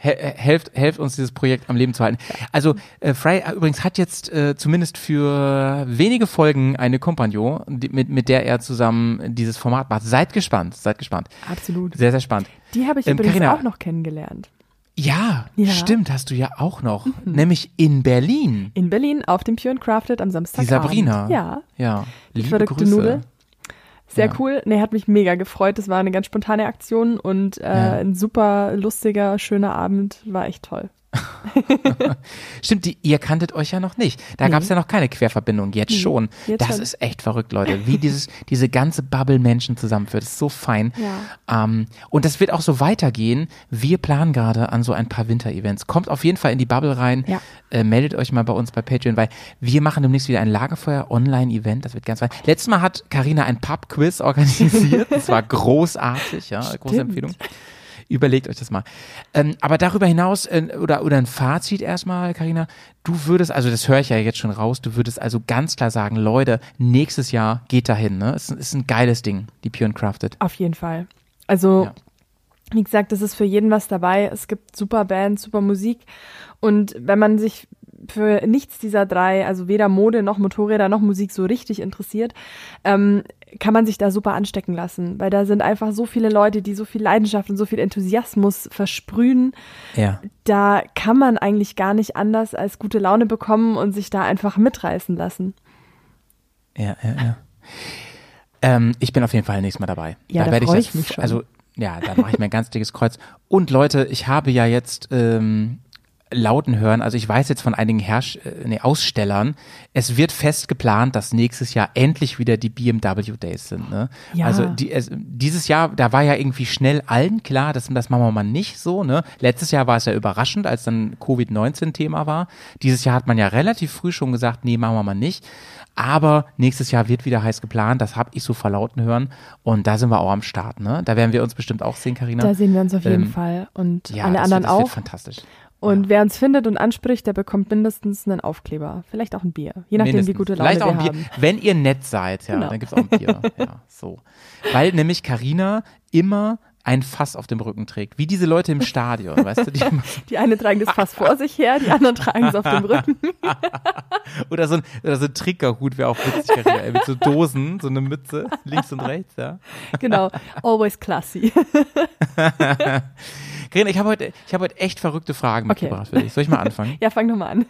helft, helft uns, dieses Projekt am Leben zu halten. Also äh, Fry äh, übrigens hat jetzt äh, zumindest für wenige Folgen eine Kompagnon, mit, mit der er zusammen dieses Format macht. Seid gespannt, seid gespannt. Absolut. Sehr, sehr spannend. Die habe ich ähm, übrigens Carina, auch noch kennengelernt. Ja, ja, stimmt, hast du ja auch noch. Mhm. Nämlich in Berlin. In Berlin auf dem Pure and Crafted am Samstag. Die Sabrina. Ja. Ja. Die verrückte Grüße. Nudel. Sehr ja. cool. Nee, hat mich mega gefreut. Das war eine ganz spontane Aktion und äh, ja. ein super lustiger, schöner Abend. War echt toll. Stimmt, die, ihr kanntet euch ja noch nicht. Da nee. gab es ja noch keine Querverbindung. Jetzt nee. schon. Jetzt das schon. ist echt verrückt, Leute. Wie dieses, diese ganze Bubble Menschen zusammenführt. Das ist so fein. Ja. Ähm, und das wird auch so weitergehen. Wir planen gerade an so ein paar Winter-Events. Kommt auf jeden Fall in die Bubble rein. Ja. Äh, meldet euch mal bei uns bei Patreon, weil wir machen demnächst wieder ein Lagerfeuer-Online-Event. Das wird ganz fein. Letztes Mal hat Karina ein Pub-Quiz organisiert. das war großartig, ja. Stimmt. Große Empfehlung. Überlegt euch das mal. Ähm, aber darüber hinaus, äh, oder, oder ein Fazit erstmal, Karina, du würdest, also das höre ich ja jetzt schon raus, du würdest also ganz klar sagen, Leute, nächstes Jahr geht dahin, ne? Es ist ein geiles Ding, die Pure and Crafted. Auf jeden Fall. Also, ja. wie gesagt, es ist für jeden was dabei. Es gibt super Bands, super Musik. Und wenn man sich für nichts dieser drei, also weder Mode noch Motorräder noch Musik so richtig interessiert, ähm, kann man sich da super anstecken lassen, weil da sind einfach so viele Leute, die so viel Leidenschaft und so viel Enthusiasmus versprühen. Ja. Da kann man eigentlich gar nicht anders als gute Laune bekommen und sich da einfach mitreißen lassen. Ja, ja, ja. Ähm, ich bin auf jeden Fall nächstes Mal dabei. Ja, da, da werde ich, ich mich schon. Also ja, da mache ich mir ein ganz dickes Kreuz. Und Leute, ich habe ja jetzt ähm, lauten hören. Also ich weiß jetzt von einigen Herrsch äh, nee, Ausstellern, es wird fest geplant, dass nächstes Jahr endlich wieder die BMW Days sind. Ne? Ja. Also die, es, dieses Jahr, da war ja irgendwie schnell allen klar, das, das machen wir mal nicht so. Ne? Letztes Jahr war es ja überraschend, als dann Covid-19 Thema war. Dieses Jahr hat man ja relativ früh schon gesagt, nee, machen wir mal nicht. Aber nächstes Jahr wird wieder heiß geplant, das habe ich so verlauten hören. Und da sind wir auch am Start. Ne? Da werden wir uns bestimmt auch sehen, Karina. Da sehen wir uns auf jeden ähm, Fall. Und ja, alle anderen wird, auch. fantastisch. Und ja. wer uns findet und anspricht, der bekommt mindestens einen Aufkleber. Vielleicht auch ein Bier. Je nachdem, mindestens. wie gute Laune Vielleicht auch ein Bier. Haben. Wenn ihr nett seid, ja, genau. dann gibt's auch ein Bier. ja, so. Weil nämlich Karina immer ein Fass auf dem Rücken trägt. Wie diese Leute im Stadion, weißt du? Die, die eine tragen das Fass vor sich her, die anderen tragen es auf dem Rücken. oder, so ein, oder so ein Trickerhut wäre auch witzig, Karina, mit so Dosen, so eine Mütze, links und rechts, ja. Genau, always classy. Karina, ich habe heute, ich hab heute echt verrückte Fragen mitgebracht okay. für dich. Soll ich mal anfangen? ja, fang doch mal an.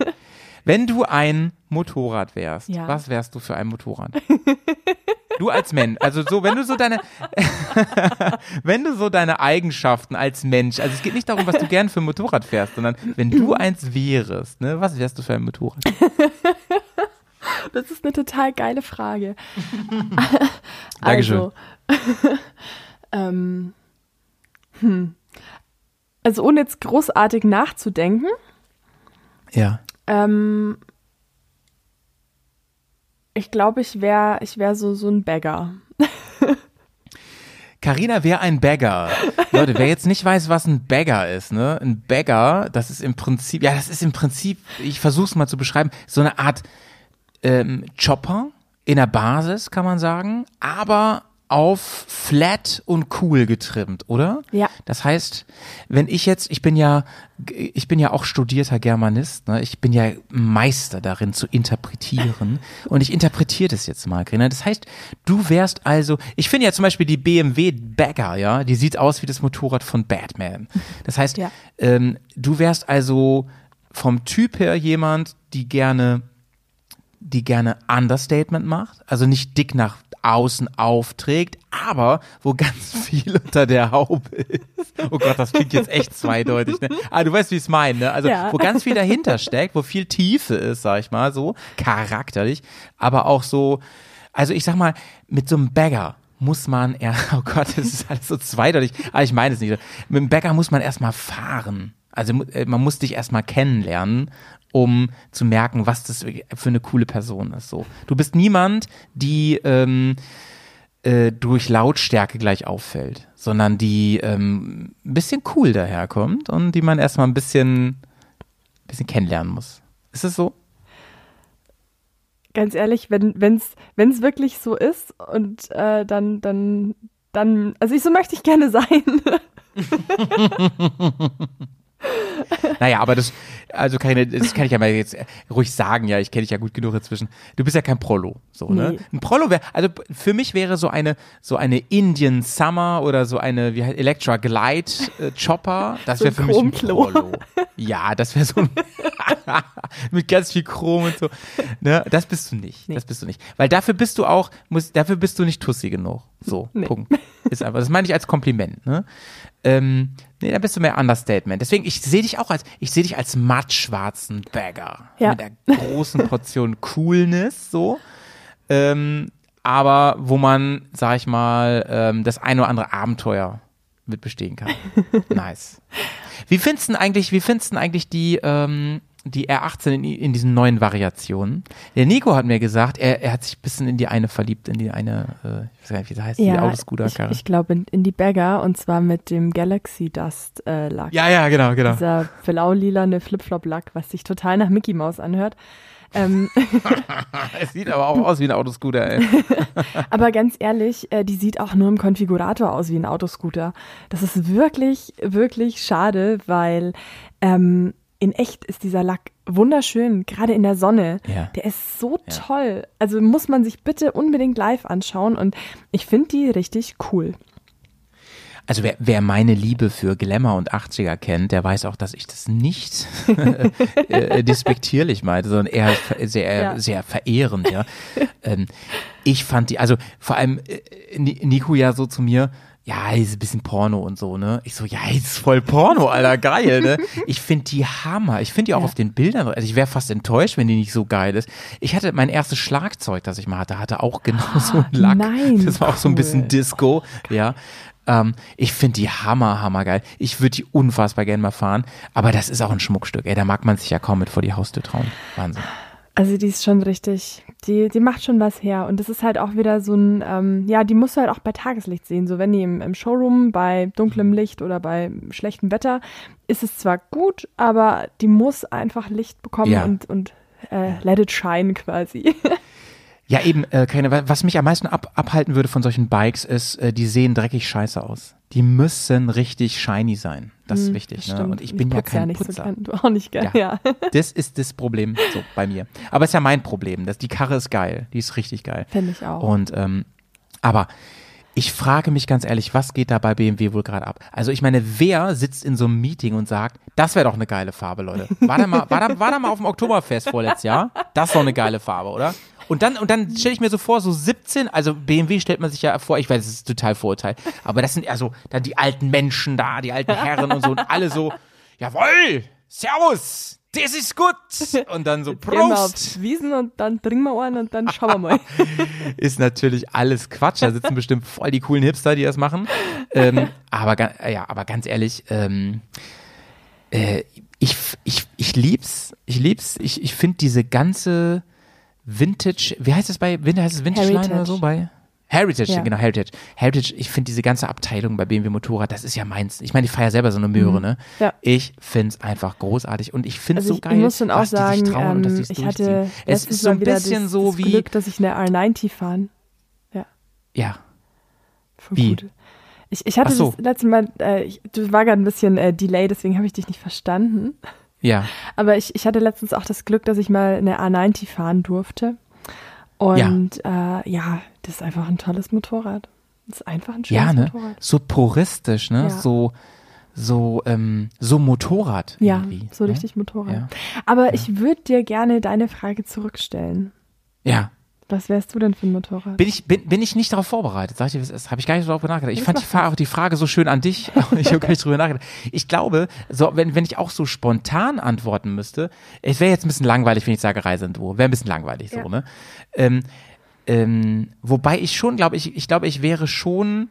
Wenn du ein Motorrad wärst, Ja. was wärst du für ein Motorrad? Du als Mensch, also so, wenn du so deine, wenn du so deine Eigenschaften als Mensch, also es geht nicht darum, was du gern für ein Motorrad fährst, sondern wenn du eins wärst, ne, was wärst du für ein Motorrad? Das ist eine total geile Frage. Dankeschön. Also, ähm, hm. also ohne jetzt großartig nachzudenken, Ja. Ähm, ich glaube, ich wäre ich wär so, so ein Bagger. Carina wäre ein Bagger. Leute, wer jetzt nicht weiß, was ein Bagger ist, ne? Ein Bagger, das ist im Prinzip, ja, das ist im Prinzip, ich versuche es mal zu beschreiben, so eine Art ähm, Chopper in der Basis, kann man sagen, aber auf flat und cool getrimmt, oder? Ja. Das heißt, wenn ich jetzt, ich bin ja, ich bin ja auch studierter Germanist, ne? ich bin ja Meister darin zu interpretieren und ich interpretiere das jetzt mal, Grina. Das heißt, du wärst also, ich finde ja zum Beispiel die BMW Bagger, ja, die sieht aus wie das Motorrad von Batman. Das heißt, Ja. ähm, du wärst also vom Typ her jemand, die gerne die gerne Understatement macht, also nicht dick nach außen aufträgt, aber wo ganz viel unter der Haube ist. Oh Gott, das klingt jetzt echt zweideutig. Ne? Ah, du weißt, wie ich es meine. Ne? Also Ja. wo ganz viel dahinter steckt, wo viel Tiefe ist, sag ich mal, so charakterlich, aber auch so, also ich sag mal, mit so einem Bagger muss man, ja, oh Gott, das ist alles so zweideutig, aber ich meine es nicht. so. Mit dem Bagger muss man erstmal fahren. Also äh, man muss dich erstmal kennenlernen, um zu merken, was das für eine coole Person ist. So, du bist niemand, die ähm, äh, durch Lautstärke gleich auffällt, sondern die ähm, ein bisschen cool daherkommt und die man erstmal ein bisschen, bisschen kennenlernen muss. Ist es so? Ganz ehrlich, wenn wenn's wenn's wirklich so ist und äh, dann dann dann also ich so möchte ich gerne sein. Naja, aber das, also keine, das kann ich ja mal jetzt ruhig sagen, ja, ich kenne dich ja gut genug inzwischen. Du bist ja kein Prollo, so, ne? Nee. Ein Prollo wäre, also für mich wäre so eine, so eine Indian Summer oder so eine, wie heißt, Electra Glide äh, Chopper, das So wäre ein für mich ein. Prollo. Ja, das wäre so ein, mit ganz viel Chrom und so. Ne? Das bist du nicht, Nee. das bist du nicht. Weil dafür bist du auch, muss, dafür bist du nicht tussi genug. So, Nee. Punkt. Ist einfach, das meine ich als Kompliment, ne? Ähm, nee, da bist du mehr Understatement. Deswegen, ich sehe dich auch als, ich sehe dich als mattschwarzen Bagger. Ja. Mit einer großen Portion Coolness, so. Ähm, aber wo man, sag ich mal, ähm, das ein oder andere Abenteuer mit bestehen kann. nice. Wie findest du denn eigentlich, wie findest du eigentlich die, ähm, die R18 in, in diesen neuen Variationen? Der Nico hat mir gesagt, er, er hat sich ein bisschen in die eine verliebt, in die eine, äh, ich weiß gar nicht, wie sie heißt, die Autoscooter. ich, ich glaube in, in die Bagger und zwar mit dem Galaxy Dust äh, Lack. Ja, ja, genau, genau. Dieser blau-lilane Flip-Flop-Lack, was sich total nach Mickey Mouse anhört. Ähm, Es sieht aber auch aus wie ein Autoscooter, ey. aber ganz ehrlich, äh, die sieht auch nur im Konfigurator aus wie ein Autoscooter. Das ist wirklich, wirklich schade, weil ähm, in echt ist dieser Lack wunderschön, gerade in der Sonne. Ja. Der ist so Ja. toll. Also muss man sich bitte unbedingt live anschauen und ich finde die richtig cool. Also wer, wer meine Liebe für Glamour und 80er kennt, der weiß auch, dass ich das nicht äh, despektierlich meinte, sondern eher sehr, Ja. sehr verehrend, ja. ähm, ich fand die, also vor allem äh, Ni- Nico ja so zu mir, ja, ist ein bisschen Porno und so, ne? Ich so, ja, ist voll Porno, Alter, geil, ne? Ich finde die Hammer. Ich finde die auch Ja. auf den Bildern, also ich wäre fast enttäuscht, wenn die nicht so geil ist. Ich hatte mein erstes Schlagzeug, das ich mal hatte, hatte auch genau so einen Lack. nein, das war auch so ein bisschen cool. Disco, ja. Ähm, ich finde die hammer, hammer geil. Ich würde die unfassbar gerne mal fahren, aber das ist auch ein Schmuckstück. Ey, da mag man sich ja kaum mit vor die Haustür trauen. Wahnsinn. Also die ist schon richtig, die, die macht schon was her. Und das ist halt auch wieder so ein, ähm, ja, die musst du halt auch bei Tageslicht sehen. So wenn die im, im Showroom bei dunklem Licht oder bei schlechtem Wetter, ist es zwar gut, aber die muss einfach Licht bekommen Ja. und, und äh, let it shine quasi. Ja, eben, äh, keine, was mich am meisten ab, abhalten würde von solchen Bikes ist, äh, die sehen dreckig scheiße aus. Die müssen richtig shiny sein. Das ist Hm, wichtig. das Ne? Und ich bin ja kein nicht Putzer. So gern. Du auch nicht gern, Ja. ja. Das ist das Problem so bei mir. Aber es ist ja mein Problem. Das, die Karre ist geil. Die ist richtig geil. Finde ich auch. Und ähm, aber Ich frage mich ganz ehrlich, was geht da bei BMW wohl gerade ab? Also ich meine, wer sitzt in so einem Meeting und sagt, das wäre doch eine geile Farbe, Leute. War da mal, war da, war da mal auf dem Oktoberfest vorletztes Jahr? Das ist doch eine geile Farbe, oder? Und dann, und dann stelle ich mir so vor, so 17, also BMW stellt man sich ja vor, ich weiß, es ist total Vorurteil, aber das sind ja so dann die alten Menschen da, die alten Herren und so und alle so, jawoll, servus, das ist gut. Und dann so, Prost. auf Wiesen und dann trinken wir einen und dann schauen wir mal. ist natürlich alles Quatsch. Da sitzen bestimmt voll die coolen Hipster, die das machen. Ähm, aber, ga- ja, aber ganz ehrlich, ähm, äh, ich, ich, ich lieb's. Ich lieb's. Ich, ich finde diese ganze Vintage, wie heißt es bei, Vin- heißt es Vintage Line oder Heritage. so bei? Heritage, Ja. genau, Heritage. Heritage, ich finde diese ganze Abteilung bei BMW Motorrad, das ist ja meins. Ich meine, ich fahre ja selber so eine Möhre, ne? Mhm. Ja. Ich finde es einfach großartig und ich finde es Also so ich, geil, muss schon auch was die sagen, sich trauen und dass ähm, sie es ich durchziehen. hatte Es ist so ein bisschen das, so das wie, Glück, dass ich eine R90 fahren. ja, Voll Wie? Gut. Ich, ich hatte so. das letzte Mal, äh, ich, du war gerade ein bisschen äh, Delay, deswegen habe ich dich nicht verstanden. Ja, Aber ich, ich hatte letztens auch das Glück, dass ich mal eine A90 fahren durfte. Und ja, äh, ja das ist einfach ein tolles Motorrad. Das ist einfach ein schönes Ja, ne? Motorrad. So puristisch, ne? Ja. So, so, ähm, so Motorrad Ja, irgendwie. so ne? richtig Motorrad. Ja. Aber ich würde dir gerne deine Frage zurückstellen. Ja. Was wärst du denn für ein Motorrad? Bin ich, bin, bin ich nicht darauf vorbereitet, sag ich dir, das habe ich gar nicht so darüber nachgedacht. Ich Das fand die, macht Fra die Frage so schön an dich, ich habe gar nicht drüber nachgedacht. Ich glaube, so, wenn, wenn ich auch so spontan antworten müsste, es wäre jetzt ein bisschen langweilig, wenn ich sage Reiseentwurf. Wäre ein bisschen langweilig so, Ja. ne? Ähm, ähm, wobei ich schon glaube, ich, ich glaube, ich wäre schon,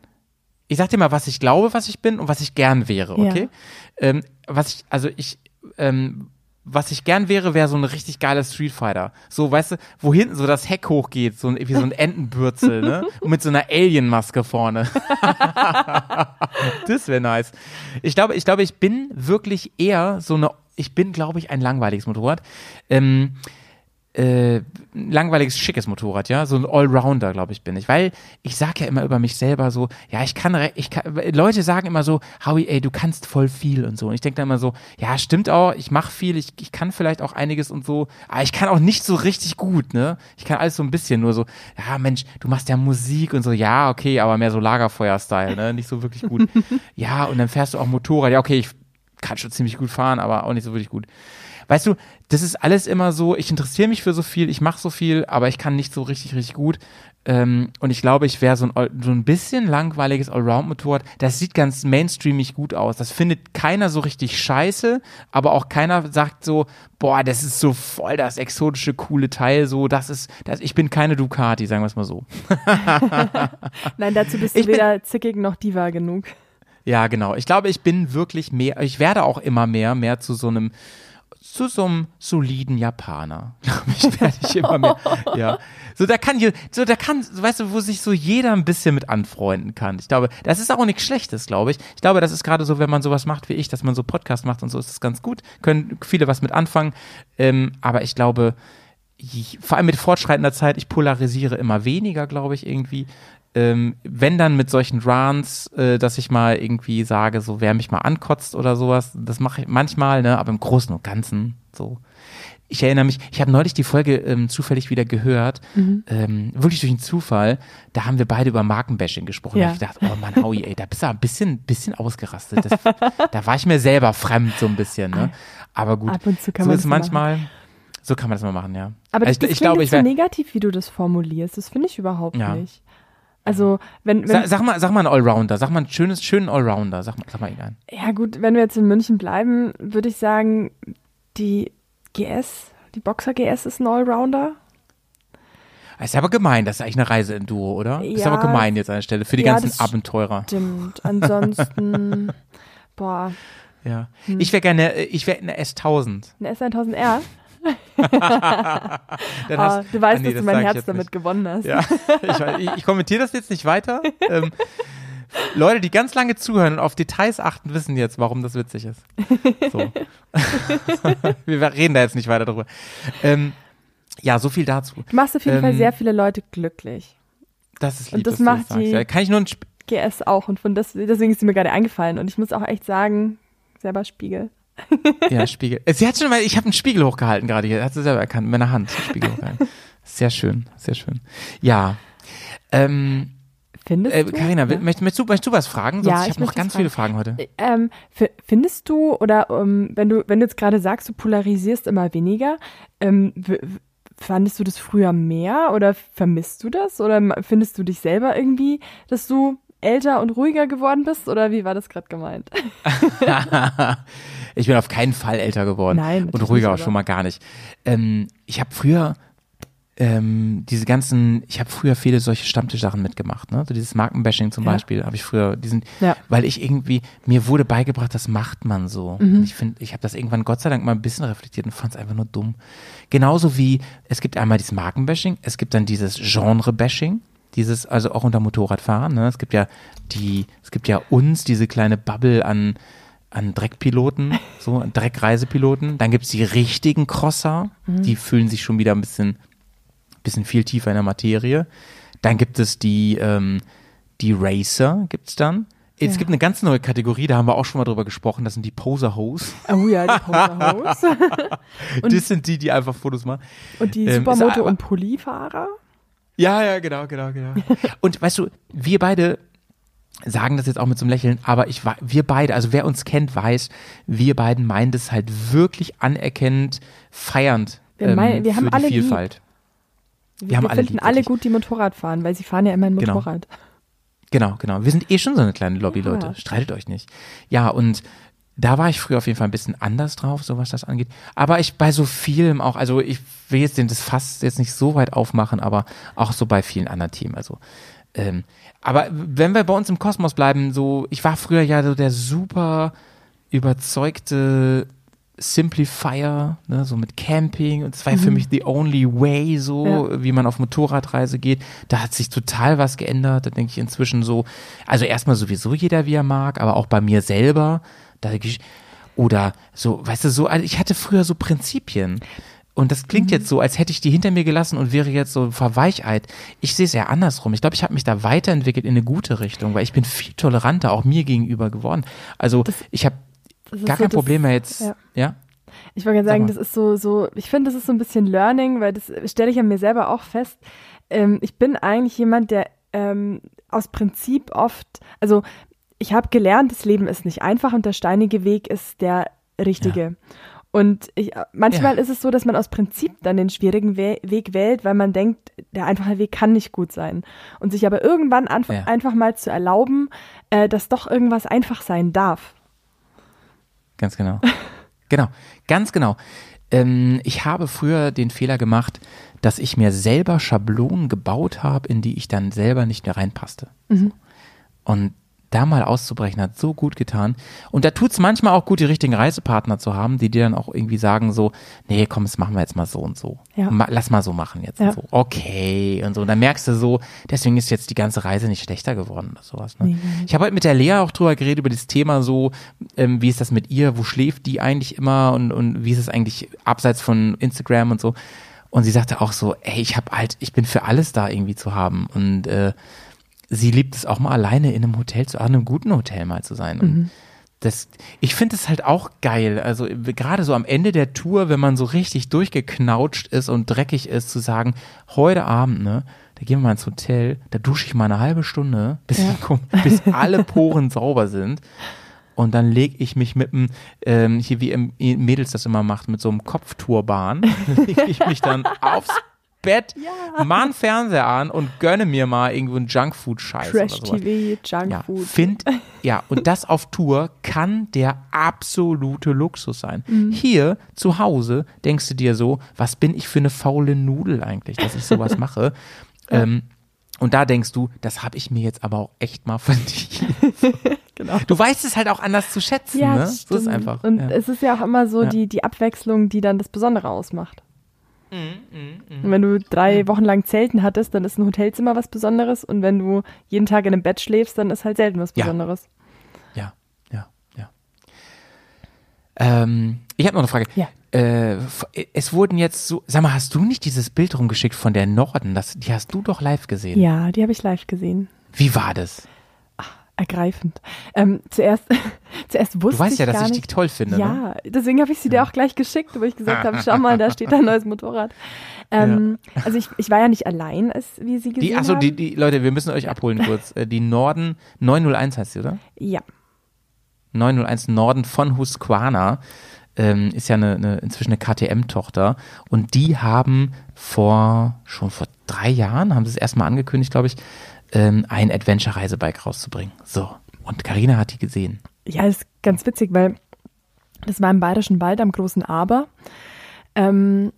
ich sag dir mal, was ich glaube, was ich bin und was ich gern wäre, Ja. okay? Ähm, was ich, also ich, ähm, was ich gern wäre, wäre so ein richtig geiler Street Fighter. So, weißt du, wo hinten so das Heck hochgeht, so ein, wie so ein Entenbürzel, ne? Und mit so einer Alien-Maske vorne. das wäre nice. Ich glaube, ich glaube, ich bin wirklich eher so eine, ich bin, glaube ich, ein langweiliges Motorrad. Ähm, äh, langweiliges, schickes Motorrad, ja, so ein Allrounder, glaube ich, bin ich, weil ich sage ja immer über mich selber so, ja, ich kann, ich kann, Leute sagen immer so, Howie, ey, du kannst voll viel und so, und ich denke dann immer so, ja, stimmt auch, ich mache viel, ich, ich kann vielleicht auch einiges und so, aber ich kann auch nicht so richtig gut, ne, ich kann alles so ein bisschen, nur so, ja, Mensch, du machst ja Musik und so, ja, okay, aber mehr so Lagerfeuer-Style, ne, nicht so wirklich gut, ja, und dann fährst du auch Motorrad, ja, okay, ich kann schon ziemlich gut fahren, aber auch nicht so wirklich gut. Weißt du, das ist alles immer so, ich interessiere mich für so viel, ich mache so viel, aber ich kann nicht so richtig, richtig gut. Ähm, und ich glaube, ich wäre so ein, so ein bisschen langweiliges Allround-Motorrad. Das sieht ganz mainstreamig gut aus. Das findet keiner so richtig scheiße, aber auch keiner sagt so, boah, das ist so voll das exotische, coole Teil, so, das ist, das, ich bin keine Ducati, sagen wir es mal so. Nein, dazu bist du Ich weder zickig noch diva genug. Ja, genau. Ich glaube, ich bin wirklich mehr, ich werde auch immer mehr, mehr zu so einem, zu so einem soliden Japaner. Ich, werde ich immer mehr. Ja. So, da kann, so, da kann, weißt du, wo sich so jeder ein bisschen mit anfreunden kann. Ich glaube, das ist auch nichts Schlechtes, glaube ich. Ich glaube, das ist gerade so, wenn man sowas macht wie ich, dass man so Podcast macht und so, ist das ganz gut. Können viele was mit anfangen. Ähm, aber ich glaube, ich, vor allem mit fortschreitender Zeit, ich polarisiere immer weniger, glaube ich, irgendwie. Ähm, wenn dann mit solchen Rants, äh, dass ich mal irgendwie sage, so wer mich mal ankotzt oder sowas, das mache ich manchmal, ne, aber im Großen und Ganzen so. Ich erinnere mich, ich habe neulich die Folge ähm, zufällig wieder gehört, ähm, wirklich durch einen Zufall. Da haben wir beide über Markenbashing gesprochen. Ja. Hab ich gedacht, oh Mann, Howie, ey, da bist du ein bisschen, bisschen ausgerastet. Das, da war ich mir selber fremd so ein bisschen, ne? Aber gut, Ab und zu kann so man ist manchmal. So kann man das mal machen, ja. Aber das, Also das ich, ich glaube, ich so wäre. negativ, wie du das formulierst. Das finde ich überhaupt Ja. nicht. Also, wenn, wenn Sag, sag mal, sag mal einen Allrounder, sag mal einen schönes, schönen Allrounder, sag mal, sag mal ihn ein. ja gut, wenn wir jetzt in München bleiben, würde ich sagen, die GS, die Boxer GS ist ein Allrounder. Ist aber gemein, das ist eigentlich eine Reise in Duo, oder? ist Ja. aber gemein jetzt an der Stelle für die Ja, ganzen das Abenteurer. Stimmt. Ansonsten, boah, Ja. Hm. Ich wäre gerne, äh, ich wäre eine S1000. eine S1000R. Hast- du weißt, Ah, nee, dass du mein Herz damit gewonnen hast. Ja, ich, ich, ich kommentiere das jetzt nicht weiter. Ähm, Leute, die ganz lange zuhören und auf Details achten, wissen jetzt, warum das witzig ist. So. Wir reden da jetzt nicht weiter drüber. Ähm, ja, so viel dazu. Du machst auf jeden Fall Ähm, sehr viele Leute glücklich. Das ist Und lieb, du das macht die- Ja, kann ich nur ein Sp GS auch und von das, deswegen ist sie mir gerade eingefallen und ich muss auch echt sagen, selber Spiegel. ja, Spiegel. Äh, Sie hat schon mal, ich habe einen Spiegel hochgehalten gerade hier. Hat sie selber erkannt, mit meiner Hand. Spiegel hochgehalten. Sehr schön, sehr schön. Ja. Ähm, Findest Äh, du? Carina, Ja. möchtest, möchtest, du, möchtest du was fragen? Sonst Ja, ich habe noch ganz fragen. viele Fragen heute. Ähm, f- findest du oder ähm, wenn du wenn du jetzt gerade sagst, du polarisierst immer weniger, ähm, fandest du das früher mehr oder vermisst du das oder findest du dich selber irgendwie, dass du älter und ruhiger geworden bist oder wie war das gerade gemeint? ich bin auf keinen Fall älter geworden. Nein, Und ruhiger nicht, auch schon mal gar nicht. Ähm, ich habe früher ähm, diese ganzen, ich habe früher viele solche Stammtischsachen mitgemacht, ne? So dieses Markenbashing zum Ja. Beispiel habe ich früher, diesen, Ja. weil ich irgendwie, mir wurde beigebracht, das macht man so. Mhm. Und ich finde, ich habe das irgendwann Gott sei Dank mal ein bisschen reflektiert und fand es einfach nur dumm. Genauso wie, es gibt einmal dieses Markenbashing, es gibt dann dieses Genre-Bashing, dieses, also auch unter Motorradfahren, ne? Es gibt ja die, es gibt ja uns, diese kleine Bubble an, an Dreckpiloten, so Dreckreisepiloten. Dann gibt's die richtigen Crosser, die fühlen sich schon wieder ein bisschen, bisschen viel tiefer in der Materie. Dann gibt es die, ähm, die Racer, gibt's dann. Es Ja. gibt eine ganz neue Kategorie, da haben wir auch schon mal drüber gesprochen, das sind die Poser-Hoes. Oh ja, die Poserhaus. Und- Das sind die, die einfach Fotos machen. und die Ähm, Supermoto- und Polyfahrer? Ja, ja, genau, genau, genau. Und weißt du, wir beide sagen das jetzt auch mit so einem Lächeln, aber ich wir beide, also wer uns kennt, weiß, wir beiden meinen das halt wirklich anerkennend, feiernd Wir meinen- ähm, wir haben für alle lieb. Vielfalt. Wir, haben wir alle finden lieb, alle wirklich. gut, die Motorrad fahren, weil sie fahren ja immer ein Genau. Motorrad. Genau, genau. Wir sind eh schon so eine kleine Lobby, Leute. Ja. Streitet euch nicht. Ja, und da war ich früher auf jeden Fall ein bisschen anders drauf, so was das angeht. Aber ich bei so vielem auch, also ich will jetzt den, das Fass jetzt nicht so weit aufmachen, aber auch so bei vielen anderen Themen. Also, ähm, aber wenn wir bei uns im Kosmos bleiben, so, ich war früher ja so der super überzeugte Simplifier, ne, so mit Camping und es war ja für mich the only way, so Ja. wie man auf Motorradreise geht. Da hat sich total was geändert. Da denke ich inzwischen so, also erstmal sowieso jeder wie er mag, aber auch bei mir selber. Da denke ich, oder so, weißt du, so, also ich hatte früher so Prinzipien. Und das klingt jetzt so, als hätte ich die hinter mir gelassen und wäre jetzt so verweichheit. Ich sehe es ja andersrum. Ich glaube, ich habe mich da weiterentwickelt in eine gute Richtung, weil ich bin viel toleranter auch mir gegenüber geworden. Also ich habe Das gar so kein das- Problem mehr jetzt. ja. ja? Ich wollte gerade Sag sagen, das ist so, so, ich finde, das ist so ein bisschen Learning, weil das stelle ich an mir selber auch fest. Ähm, ich bin eigentlich jemand, der ähm, aus Prinzip oft, also ich habe gelernt, das Leben ist nicht einfach und der steinige Weg ist der richtige. Und ich, manchmal Ja. ist es so, dass man aus Prinzip dann den schwierigen We Weg wählt, weil man denkt, der einfache Weg kann nicht gut sein. Und sich aber irgendwann Ja. einfach mal zu erlauben, äh, dass doch irgendwas einfach sein darf. Ganz genau. genau, ganz genau. Ähm, ich habe früher den Fehler gemacht, dass ich mir selber Schablonen gebaut habe, in die ich dann selber nicht mehr reinpasste. Und da mal auszubrechen hat so gut getan. Und da tut's manchmal auch gut, die richtigen Reisepartner zu haben, die dir dann auch irgendwie sagen so, nee, komm, das machen wir jetzt mal so und so. Ja. Ma lass mal so machen jetzt Ja. und so. Okay und so. Und dann merkst du so, deswegen ist jetzt die ganze Reise nicht schlechter geworden oder sowas. Ne? Nee. Ich habe heute mit der Lea auch drüber geredet, über das Thema so, ähm, wie ist das mit ihr, wo schläft die eigentlich immer und, und wie ist es eigentlich abseits von Instagram und so. Und sie sagte auch so, ey, ich habe halt, ich bin für alles da irgendwie zu haben. Und äh, sie liebt es auch mal alleine in einem Hotel zu, in einem guten Hotel mal zu sein. Und das, ich finde es halt auch geil. Also gerade so am Ende der Tour, wenn man so richtig durchgeknautscht ist und dreckig ist, zu sagen, heute Abend, ne, da gehen wir mal ins Hotel, da dusche ich mal eine halbe Stunde, bis, Ja. bis alle Poren sauber sind. Und dann lege ich mich mit dem, ähm, hier wie im, Mädels das immer macht, mit so einem Kopfturban, lege ich mich dann aufs Bett, Ja. mach einen Fernseher an und gönne mir mal irgendwo einen Junkfood-Scheiß. Trash-TV, Ja, Junkfood. find, ja, und das auf Tour kann der absolute Luxus sein. Mhm. Hier zu Hause denkst du dir so, was bin ich für eine faule Nudel eigentlich, dass ich sowas mache. Ähm, und da denkst du, das habe ich mir jetzt aber auch echt mal verdient. Genau. Du weißt es halt auch anders zu schätzen, ne? das So ist stimmt. einfach. Und ja. es ist ja auch immer so Ja. die, die Abwechslung, die dann das Besondere ausmacht. Und wenn du drei Wochen lang Zelten hattest, dann ist ein Hotelzimmer was Besonderes. Und wenn du jeden Tag in einem Bett schläfst, dann ist halt selten was Ja. Besonderes. Ja, ja, ja. Ähm, ich habe noch eine Frage. Ja. Äh, es wurden jetzt so, sag mal, hast du nicht dieses Bild rumgeschickt von der Norden? Das, die hast du doch live gesehen. Ja, die habe ich live gesehen. Wie war das? Ergreifend. Ähm, zuerst, zuerst wusste Du weißt ich ja, dass ich nicht, dich toll finde. Ne? Ja, deswegen habe ich sie dir auch gleich geschickt, wo ich gesagt habe, schau mal, da steht ein neues Motorrad. Ähm, Also ich, ich war ja nicht allein, als wir sie gesehen Die, achso, haben. die, die, Leute, wir müssen euch abholen kurz. Äh, Die Norden 901 heißt sie, oder? ja, 901 Norden von Husqvarna ähm, ist ja eine, eine, inzwischen eine KTM-Tochter und die haben vor, schon vor drei Jahren, haben sie es erstmal angekündigt, glaube ich, ähm, ein Adventure-Reisebike rauszubringen. So. Und Karina hat die gesehen. ja, ist ganz witzig, weil das war im Bayerischen Wald am großen Aber. Ähm,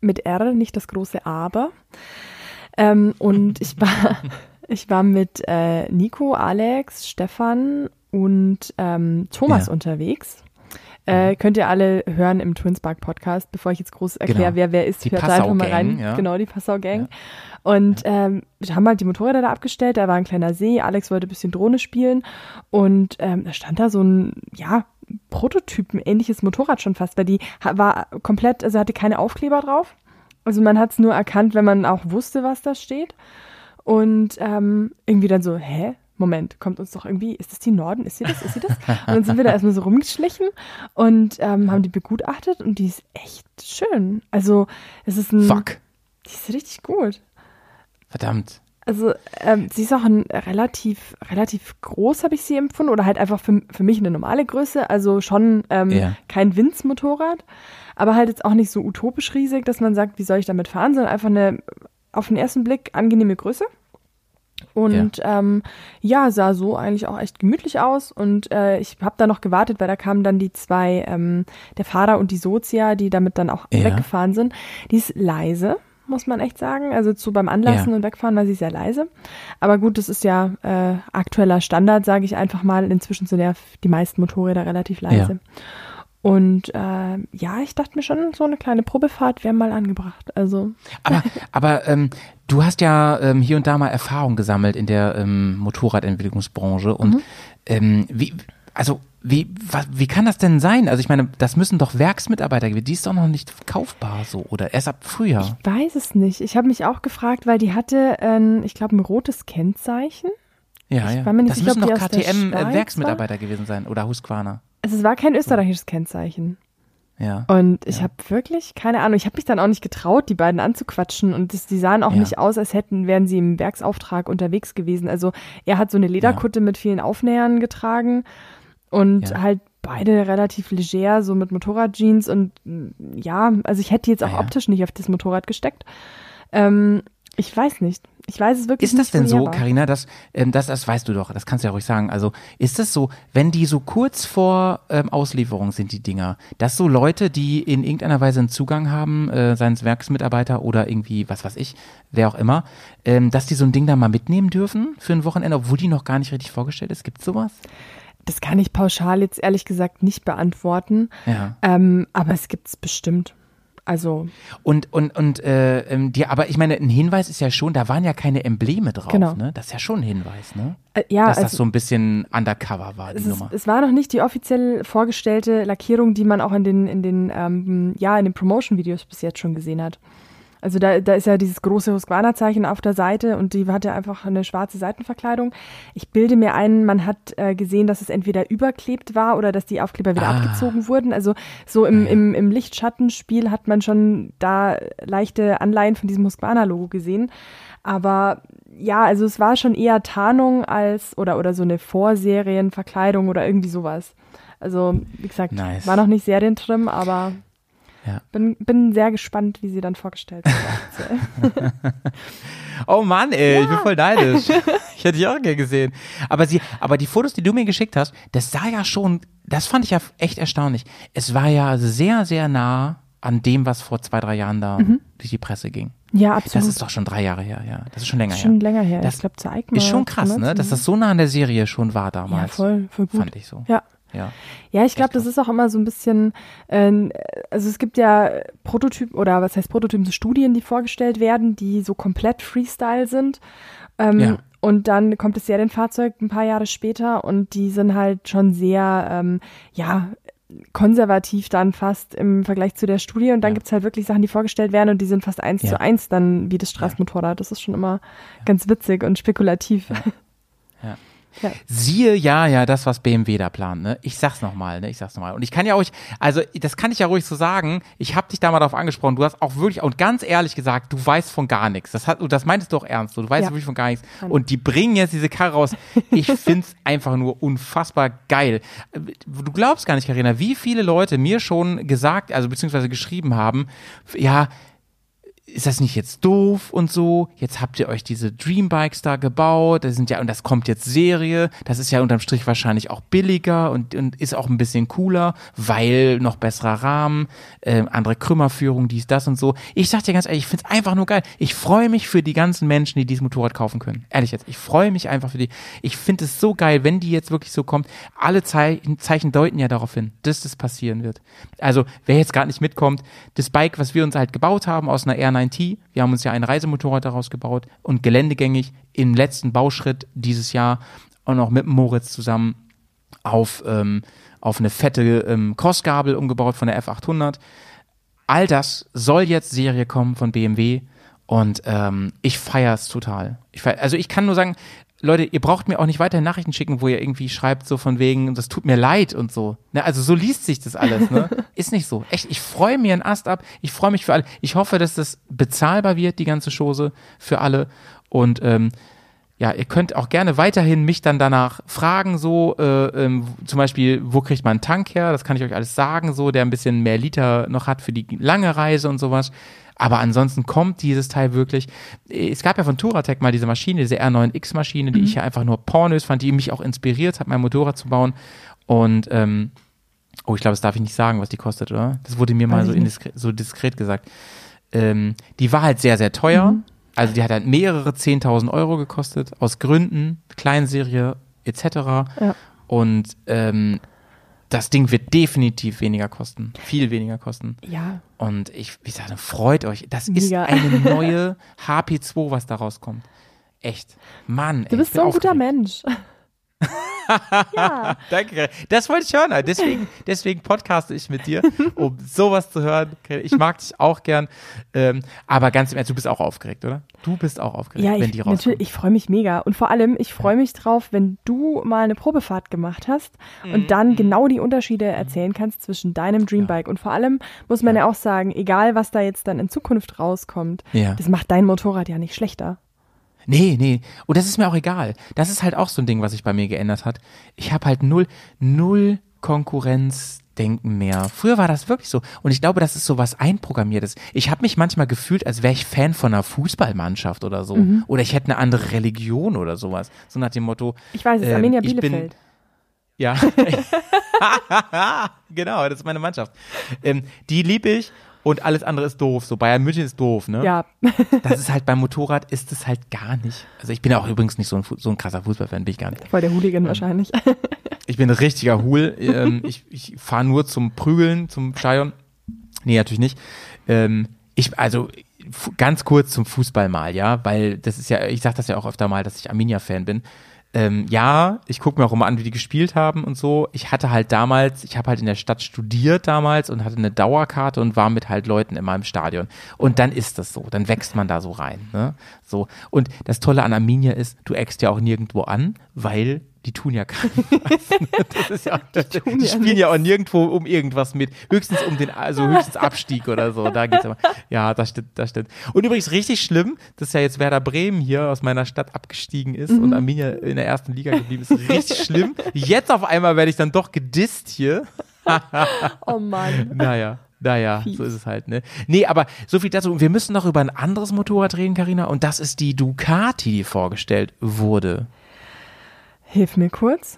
mit R, nicht das große Aber. Ähm, und ich war, ich war mit äh, Nico, Alex, Stefan und ähm, Thomas Ja. unterwegs. Äh, könnt ihr alle hören im Twinspark Podcast, bevor ich jetzt groß erkläre, Genau. wer wer ist. Die hört da einfach mal rein. ja. Genau, die Passau-Gang. Und ähm, wir haben halt die Motorräder da abgestellt, da war ein kleiner See, Alex wollte ein bisschen Drohne spielen und ähm, da stand da so ein, ja, Prototypen, ähnliches Motorrad schon fast, weil die war komplett, also hatte keine Aufkleber drauf. Also man hat es nur erkannt, wenn man auch wusste, was da steht. Und ähm, irgendwie dann so, hä? Moment, kommt uns doch irgendwie, ist das die Norden? Ist sie das? Ist sie das? Und dann sind wir da erstmal so rumgeschlichen und ähm, haben die begutachtet und die ist echt schön. Also es ist ein, Fuck. die ist richtig gut. Verdammt. Also ähm, sie ist auch ein relativ, relativ groß, habe ich sie empfunden, oder halt einfach für, für mich eine normale Größe. Also schon ähm, Ja. kein Winz-Motorrad, aber halt jetzt auch nicht so utopisch riesig, dass man sagt, wie soll ich damit fahren, sondern einfach eine auf den ersten Blick angenehme Größe. Und ja, ähm, ja sah so eigentlich auch echt gemütlich aus. Und äh, ich habe da noch gewartet, weil da kamen dann die zwei, ähm, der Fahrer und die Sozia, die damit dann auch Ja. weggefahren sind. Die ist leise, muss man echt sagen. Also zu beim Anlassen Ja. und Wegfahren war sie sehr leise. Aber gut, das ist ja äh, aktueller Standard, sage ich einfach mal. Inzwischen sind ja die meisten Motorräder relativ leise. Und äh, ja, ich dachte mir schon, so eine kleine Probefahrt wäre mal angebracht. Also Aber, aber ähm, du hast ja ähm, hier und da mal Erfahrung gesammelt in der ähm, Motorradentwicklungsbranche und ähm, wie, also wie, was, wie kann das denn sein? Also ich meine, das müssen doch Werksmitarbeiter gewesen. Die ist doch noch nicht kaufbar so oder erst ab Frühjahr. Ich weiß es nicht. Ich habe mich auch gefragt, weil die hatte, ähm, ich glaube, ein rotes Kennzeichen. Ja, ich ja. war mir nicht das sicher, müssen doch die aus der KTM Schweiz äh, Werksmitarbeiter gewesen sein oder Husqvarna. Also es war kein österreichisches Kennzeichen. Ja. Und ich habe wirklich keine Ahnung. Ich habe mich dann auch nicht getraut, die beiden anzuquatschen. Und das, die sahen auch Ja. nicht aus, als hätten, wären sie im Werksauftrag unterwegs gewesen. Also er hat so eine Lederkutte mit vielen Aufnähern getragen und Ja. halt beide relativ leger, so mit Motorradjeans. Und mm, ja, also ich hätte die jetzt auch Ah, ja. optisch nicht auf das Motorrad gesteckt. Ähm, ich weiß nicht. Ich weiß es wirklich Ist das nicht. denn wo die so. Karina, dass ähm, das, das weißt du doch, das kannst du ja ruhig sagen. Also ist das so, wenn die so kurz vor ähm, Auslieferung sind, die Dinger, dass so Leute, die in irgendeiner Weise einen Zugang haben, äh, seien es Werksmitarbeiter oder irgendwie, was weiß ich, wer auch immer, ähm, dass die so ein Ding da mal mitnehmen dürfen für ein Wochenende, obwohl die noch gar nicht richtig vorgestellt ist? Gibt sowas? Das kann ich pauschal jetzt ehrlich gesagt nicht beantworten. Ja. Ähm, aber es gibt es bestimmt. Also, Und, und, und, äh, ähm, die, aber ich meine, ein Hinweis ist ja schon, da waren ja keine Embleme drauf, Genau. ne? Das ist ja schon ein Hinweis, ne? äh, ja, Dass das also, so ein bisschen undercover war, die es, ist, Nummer. es war noch nicht die offiziell vorgestellte Lackierung, die man auch in den, in den, ähm, ja, in den Promotion-Videos bis jetzt schon gesehen hat. Also da, da ist ja dieses große Husqvarna-Zeichen auf der Seite und die hatte einfach eine schwarze Seitenverkleidung. Ich bilde mir ein, man hat äh, gesehen, dass es entweder überklebt war oder dass die Aufkleber wieder Ah. abgezogen wurden. Also so im, im, im Lichtschattenspiel hat man schon da leichte Anleihen von diesem Husqvarna-Logo gesehen. Aber ja, also es war schon eher Tarnung als oder, oder so eine Vorserienverkleidung oder irgendwie sowas. Also, wie gesagt, Nice. war noch nicht Serientrim, aber Ja. bin, bin sehr gespannt, wie sie dann vorgestellt wird. Oh Mann, ey, ich bin voll neidisch. ich hätte dich auch gerne gesehen. Aber sie, aber die Fotos, die du mir geschickt hast, das sah ja schon, das fand ich ja echt erstaunlich. Es war ja sehr, sehr nah an dem, was vor zwei, drei Jahren da durch die Presse ging. ja, Das absolut. ist doch schon drei Jahre her, ja. Das ist schon länger schon her. länger her. Das ich glaube, zur EICMA. Ist schon krass, ne? 2019. Dass das so nah an der Serie schon war Ja, damals. voll, voll gut. Fand ich so. Ja. Ja. Ja, ich glaube, das ist auch immer so ein bisschen, äh, also es gibt ja Prototypen oder was heißt Prototypen, so Studien, die vorgestellt werden, die so komplett Freestyle sind. Ähm, Ja. Und dann kommt das Serienfahrzeug ein paar Jahre später und die sind halt schon sehr, ähm, ja, konservativ dann fast im Vergleich zu der Studie. Und dann Ja. gibt's halt wirklich Sachen, die vorgestellt werden und die sind fast eins Ja. zu eins dann wie das Straßenmotorrad. Das ist schon immer ganz witzig und spekulativ. Ja. Siehe ja, ja, das, was BMW da plant, ne? Ich sag's nochmal, ne? Ich sag's nochmal. Und ich kann ja euch, also das kann ich ja ruhig so sagen, ich habe dich da mal darauf angesprochen, du hast auch wirklich, und ganz ehrlich gesagt, du weißt von gar nichts. Das hat, das meintest du doch ernst, du weißt Ja. wirklich von gar nichts. Und die bringen jetzt diese Karre raus. Ich find's einfach nur unfassbar geil. Du glaubst gar nicht, Karina, wie viele Leute mir schon gesagt, also beziehungsweise geschrieben haben, ja, ist das nicht jetzt doof und so? Jetzt habt ihr euch diese Dreambikes da gebaut, das sind ja, und das kommt jetzt Serie, das ist ja unterm Strich wahrscheinlich auch billiger und, und ist auch ein bisschen cooler, weil noch besserer Rahmen, äh, andere Krümmerführung, dies, das und so. Ich sag dir ganz ehrlich, ich find's einfach nur geil. Ich freue mich für die ganzen Menschen, die dieses Motorrad kaufen können. Ehrlich jetzt, ich freue mich einfach für die. Ich finde es so geil, wenn die jetzt wirklich so kommt. Alle Zeichen, Zeichen deuten ja darauf hin, dass das passieren wird. Also, wer jetzt gerade nicht mitkommt, das Bike, was wir uns halt gebaut haben aus einer R9T, wir haben uns ja ein Reisemotorrad daraus gebaut und geländegängig im letzten Bauschritt dieses Jahr und auch mit Moritz zusammen auf, ähm, auf eine fette ähm, Crossgabel umgebaut von der F800. All das soll jetzt Serie kommen von BMW und ähm, ich feiere es total. Ich feier, also ich kann nur sagen, Leute, ihr braucht mir auch nicht weiter Nachrichten schicken, wo ihr irgendwie schreibt so von wegen, das tut mir leid und so. Ne, also so liest sich das alles, ne? Ist nicht so. Echt, ich freue mir einen Ast ab. Ich freue mich für alle. Ich hoffe, dass das bezahlbar wird, die ganze Chose für alle. Und ähm, ja, ihr könnt auch gerne weiterhin mich dann danach fragen, so äh, ähm, zum Beispiel, wo kriegt man einen Tank her? Das kann ich euch alles sagen, so der ein bisschen mehr Liter noch hat für die lange Reise und sowas. Aber ansonsten kommt dieses Teil wirklich. Es gab ja von Touratec mal diese Maschine, diese R9X-Maschine, die ich ja einfach nur pornös fand, die mich auch inspiriert hat, mein Motorrad zu bauen. Und ähm, oh, ich glaube, das darf ich nicht sagen, was die kostet, oder? Das wurde mir mal so, indiskret, so diskret gesagt. Ähm, die war halt sehr, sehr teuer. Mhm. Also die hat halt mehrere 10.000 Euro gekostet, aus Gründen, Kleinserie etc. Ja. Und ähm, das Ding wird definitiv weniger kosten, viel weniger kosten. Ja, Und ich, ich sage, freut euch. Das Mega. ist eine neue HP2, was da rauskommt. Echt. Mann, du bist so ein guter Mensch. Ja, Danke. Das wollte ich hören. Deswegen, deswegen podcaste ich mit dir, um sowas zu hören. Ich mag dich auch gern. Ähm, aber ganz im Ernst, du bist auch aufgeregt, oder? Du bist auch aufgeregt, ja wenn ich, die rauskommen. natürlich, ich freue mich mega. Und vor allem, ich freue mich drauf, wenn du mal eine Probefahrt gemacht hast Mhm. und dann genau die Unterschiede erzählen kannst zwischen deinem Dreambike. Und vor allem muss man ja. auch sagen, egal was da jetzt dann in Zukunft rauskommt, Ja. das macht dein Motorrad ja nicht schlechter. Nee, nee. Und das ist mir auch egal. Das ist halt auch so ein Ding, was sich bei mir geändert hat. Ich habe halt null, null Konkurrenzdenken mehr. Früher war das wirklich so. Und ich glaube, das ist so was Einprogrammiertes. Ich habe mich manchmal gefühlt, als wäre ich Fan von einer Fußballmannschaft oder so. Mhm. Oder ich hätte eine andere Religion oder sowas. So nach dem Motto. Ich weiß es, ähm, Arminia ich bin- Bielefeld. Ja. genau, das ist meine Mannschaft. Ähm, die liebe ich und alles andere ist doof. So Bayern München ist doof, ne? Ja, Das ist halt beim Motorrad ist es halt gar nicht. Also ich bin ja auch übrigens nicht so ein, so ein krasser Fußballfan, bin ich gar nicht. voll der Hooligan wahrscheinlich. Ich bin ein richtiger Hul. ähm, ich ich fahre nur zum Prügeln, zum Stadion. Nee, natürlich nicht. Ähm, ich, also ganz kurz zum Fußball mal, ja, weil das ist ja, ich sag das ja auch öfter mal, dass ich Arminia-Fan bin. Ähm, ja, ich gucke mir auch immer an, wie die gespielt haben und so. Ich hatte halt damals, ich habe halt in der Stadt studiert damals und hatte eine Dauerkarte und war mit halt Leuten in meinem Stadion. Und dann ist das so, dann wächst man da so rein. Ne? So. Und das Tolle an Arminia ist, du eckst ja auch nirgendwo an, weil die tun ja keinen ne? Das ist ja, das, die, tun ja spielen ja auch nirgendwo um irgendwas mit. Höchstens um den, also höchstens Abstieg oder so. Da geht's aber. Ja, das stimmt, das stimmt. Und übrigens richtig schlimm, dass ja jetzt Werder Bremen hier aus meiner Stadt abgestiegen ist und Arminia in der ersten Liga geblieben ist. Richtig schlimm. Jetzt auf einmal werde ich dann doch gedisst hier. oh Mann. Naja. Naja, Fies. so ist es halt, ne? Nee, aber so viel dazu. Wir müssen noch über ein anderes Motorrad reden, Karina, und das ist die Ducati, die vorgestellt wurde. Hilf mir kurz.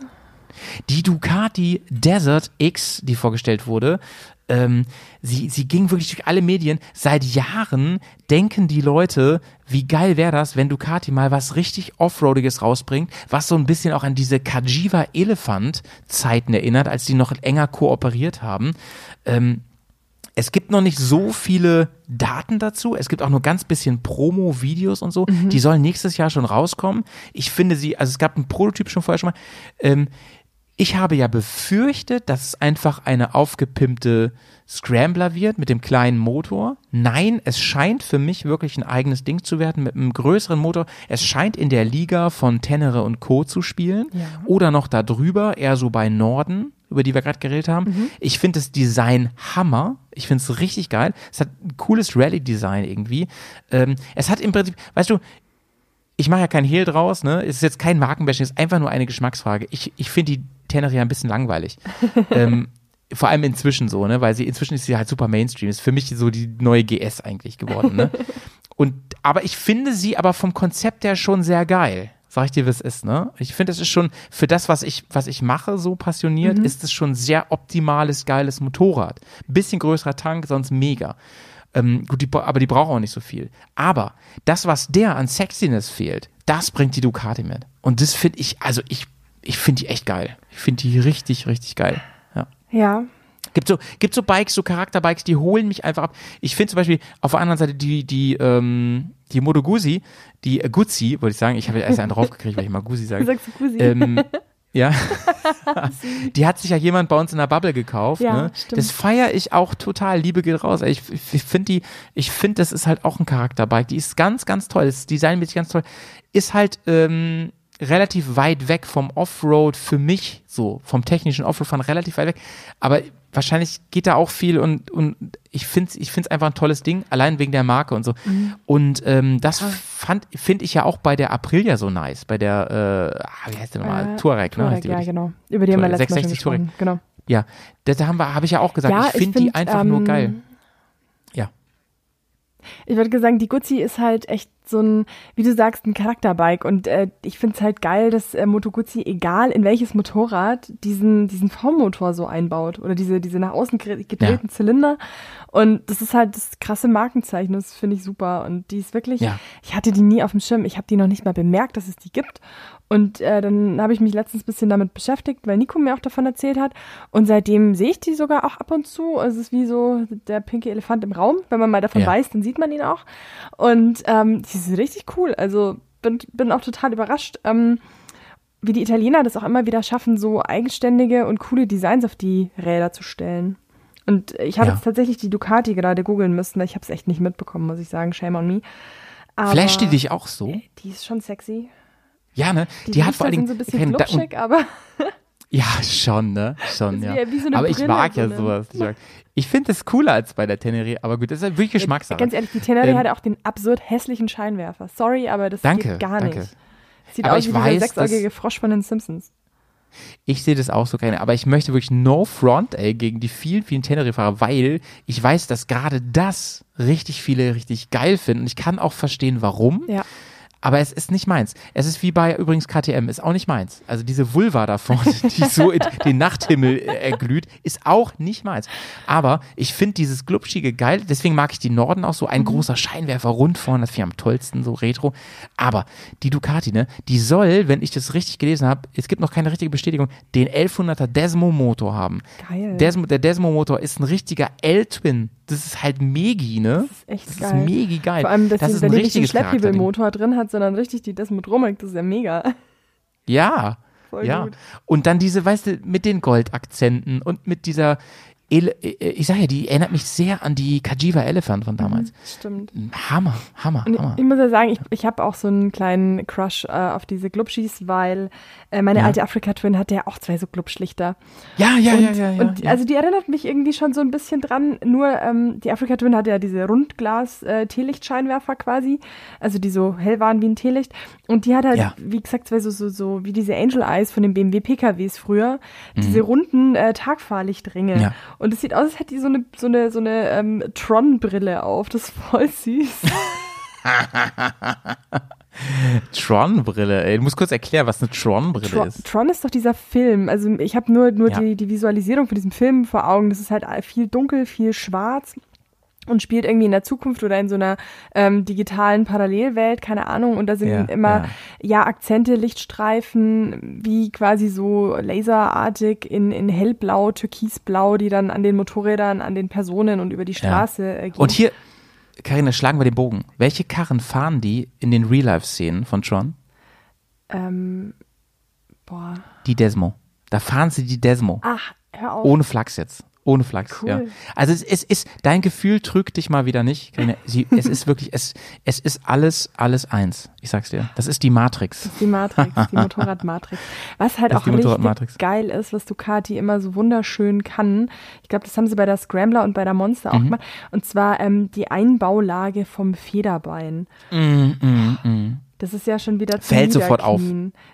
Die Ducati Desert X, die vorgestellt wurde, ähm, sie, sie ging wirklich durch alle Medien. Seit Jahren denken die Leute, wie geil wäre das, wenn Ducati mal was richtig Offroadiges rausbringt, was so ein bisschen auch an diese Kajiva Elephant Zeiten erinnert, als die noch enger kooperiert haben. Ähm, es gibt noch nicht so viele Daten dazu. Es gibt auch nur ganz bisschen Promo-Videos und so. Die sollen nächstes Jahr schon rauskommen. Ich finde sie, also es gab einen Prototyp schon vorher schon mal. Ähm, Ich habe ja befürchtet, dass es einfach eine aufgepimpte Scrambler wird mit dem kleinen Motor. Nein, es scheint für mich wirklich ein eigenes Ding zu werden mit einem größeren Motor. Es scheint in der Liga von Tenere und Co. zu spielen Ja. oder noch da drüber, eher so bei Norden, über die wir gerade geredet haben. Mhm. Ich finde das Design Hammer. Ich finde es richtig geil. Es hat ein cooles Rally-Design irgendwie. Ähm, es hat im Prinzip, weißt du, ich mache ja kein Hehl draus, ne? Es ist jetzt kein Markenbashing, es ist einfach nur eine Geschmacksfrage. Ich, ich finde die Tenere ja ein bisschen langweilig. ähm, vor allem inzwischen so, ne? Weil sie inzwischen ist sie halt super Mainstream. Ist für mich so die neue GS eigentlich geworden, ne? Und aber ich finde sie aber vom Konzept her schon sehr geil. Sag ich dir, wie es ist, ne? Ich finde, es ist schon für das, was ich, was ich mache, so passioniert, ist es schon sehr optimales, geiles Motorrad. Bisschen größerer Tank, sonst mega. Ähm, gut, die, aber die braucht auch nicht so viel. Aber das, was der an Sexiness fehlt, das bringt die Ducati mit. Und das finde ich, also ich, ich finde die echt geil. Ich finde die richtig, richtig geil. Ja. Ja. Gibt so, gibt so Bikes, so Charakterbikes, die holen mich einfach ab. Ich finde zum Beispiel auf der anderen Seite die, die, ähm, die Moto Guzzi, die äh, Guzzi, wollte ich sagen, ich habe erst einen draufgekriegt, weil ich mal Guzzi sage. Sagst du Kusi? Ähm, ja. die hat sich ja jemand bei uns in der Bubble gekauft. Ja, ne? stimmt. Das feiere ich auch total. Liebe geht raus. Ich, ich, ich finde die, ich finde, das ist halt auch ein Charakterbike. Die ist ganz, ganz toll. Das Design ist ganz toll. Ist halt ähm, relativ weit weg vom Offroad für mich, so vom technischen Offroad-Fahren relativ weit weg. Aber wahrscheinlich geht da auch viel und, und ich finde es ich find's einfach ein tolles Ding, allein wegen der Marke und so. Mhm. Und ähm, das fand finde ich ja auch bei der Aprilia so nice, bei der, äh, ah, wie heißt der nochmal? Äh, Touareg, ne? Touareg, ja, wirklich. genau. Über die haben wir letztes Mal schon 660 Touareg. gesprochen. Genau. Ja, das haben wir, habe ich ja auch gesagt. Ja, ich finde die einfach nur geil. Ja. Ich würde sagen, die Guzzi ist halt echt so ein, wie du sagst, ein Charakterbike. Und äh, ich finde es halt geil, dass äh, Moto Guzzi, egal in welches Motorrad, diesen, diesen V-Motor so einbaut. Oder diese, diese nach außen gedrehten Zylinder. Und das ist halt das krasse Markenzeichen. Das finde ich super. Und die ist wirklich, Ja. ich hatte die nie auf dem Schirm. Ich habe die noch nicht mal bemerkt, dass es die gibt. Und äh, dann habe ich mich letztens ein bisschen damit beschäftigt, weil Nico mir auch davon erzählt hat. Und seitdem sehe ich die sogar auch ab und zu. Es ist wie so der pinke Elefant im Raum. Wenn man mal davon Ja. weiß, dann sieht man ihn auch. Und ähm, die sind richtig cool. Also bin, bin auch total überrascht, ähm, wie die Italiener das auch immer wieder schaffen, so eigenständige und coole Designs auf die Räder zu stellen. Und ich habe Ja. jetzt tatsächlich die Ducati gerade googeln müssen, weil ich habe es echt nicht mitbekommen, muss ich sagen. Shame on me. Aber Flasht die dich auch so? Die ist schon sexy. Ja, ne? Die, Die, hat vor allen Dingen. sind so ein bisschen und- glubschig, aber Ja, schon, ne? Schon, Das ja. so aber ich Brille, mag so ja eine- sowas. Ich, mag- ich finde es cooler als bei der Tenere, aber gut, das ist ja wirklich Geschmackssache. ganz ehrlich, die Tenere Ähm, hat auch den absurd hässlichen Scheinwerfer. Sorry, aber das Danke, geht gar danke. nicht. Sieht Aber aus ich wie weiß, dieser dass- sechsäugige Frosch von den Simpsons. Ich sehe das auch so gerne, aber ich möchte wirklich no front, ey, gegen die vielen, vielen Tenere-Fahrer, weil ich weiß, dass gerade das richtig viele richtig geil finden und ich kann auch verstehen, warum. Ja. Aber es ist nicht meins. Es ist wie bei übrigens KTM, ist auch nicht meins. Also diese Vulva da vorne, die so in den Nachthimmel äh, erglüht, ist auch nicht meins. Aber ich finde dieses glubschige geil, deswegen mag ich die Norden auch so. Ein großer Scheinwerfer rund vorne, das finde ich am tollsten, so retro. Aber die Ducati, ne, die soll, wenn ich das richtig gelesen habe, es gibt noch keine richtige Bestätigung, den 1100er Desmo Motor haben. Geil. Desmo, der Desmo Motor ist ein richtiger L-Twin. Das ist halt megi, ne? Das ist echt das geil. ist megi geil. Vor allem, dass das ist ein Charakterding. Schlepphebelmotor drin hat, sondern richtig die Desmodromic, das ist ja mega. Ja. Voll ja. gut. Und dann diese, weißt du, mit den Goldakzenten und mit dieser, Ele äh, ich sag ja, die erinnert mich sehr an die Kajiva Elephant von damals. Stimmt. Hammer, Hammer, Und Hammer. ich muss ja sagen, ich, ich habe auch so einen kleinen Crush äh, auf diese Glubschis, weil äh, meine Ja. alte Afrika Twin hatte ja auch zwei so Glubschlichter. Ja, ja, und, ja, ja, ja. und ja. also die erinnert mich irgendwie schon so ein bisschen dran, nur ähm, die Afrika Twin hatte ja diese Rundglas-Teelichtscheinwerfer quasi, also die so hell waren wie ein Teelicht. Und die hat halt, wie gesagt, zwei so, so, so wie diese Angel Eyes von den BMW PKWs früher, diese runden äh, Tagfahrlichtringe. Mhm. Ja. Und es sieht aus, als hätte die so eine, so eine, so eine ähm, Tron-Brille auf. Das ist voll süß. Tron-Brille, ey. Du musst kurz erklären, was eine Tron-Brille Tron, ist. Tron ist doch dieser Film. Also ich habe nur, nur Ja. die, die Visualisierung von diesem Film vor Augen. Das ist halt viel dunkel, viel schwarz und spielt irgendwie in der Zukunft oder in so einer ähm, digitalen Parallelwelt, keine Ahnung. Und da sind Ja, immer ja. Akzente, Lichtstreifen, wie quasi so laserartig in, in hellblau, türkisblau, die dann an den Motorrädern, an den Personen und über die Straße äh, gehen. Und hier, Karina, schlagen wir den Bogen. Welche Karren fahren die in den Real-Life-Szenen von Tron? ähm, boah. Die Desmo. Da fahren sie die Desmo. Ach, hör auf. Ohne Flachs jetzt. Ohne Flachs, Cool. ja. Also es, es ist, dein Gefühl trügt dich mal wieder nicht. Sie, es ist wirklich, es, es ist alles, alles eins. Ich sag's dir. Das ist die Matrix. Das ist die Matrix, die Motorradmatrix. Was halt Das auch richtig geil ist, was Ducati immer so wunderschön kann. Ich glaube, das haben sie bei der Scrambler und bei der Monster Mhm. auch gemacht. Und zwar ähm, die Einbaulage vom Federbein. Mm, mm, mm. Das ist ja schon wieder zum Fällt sofort auf.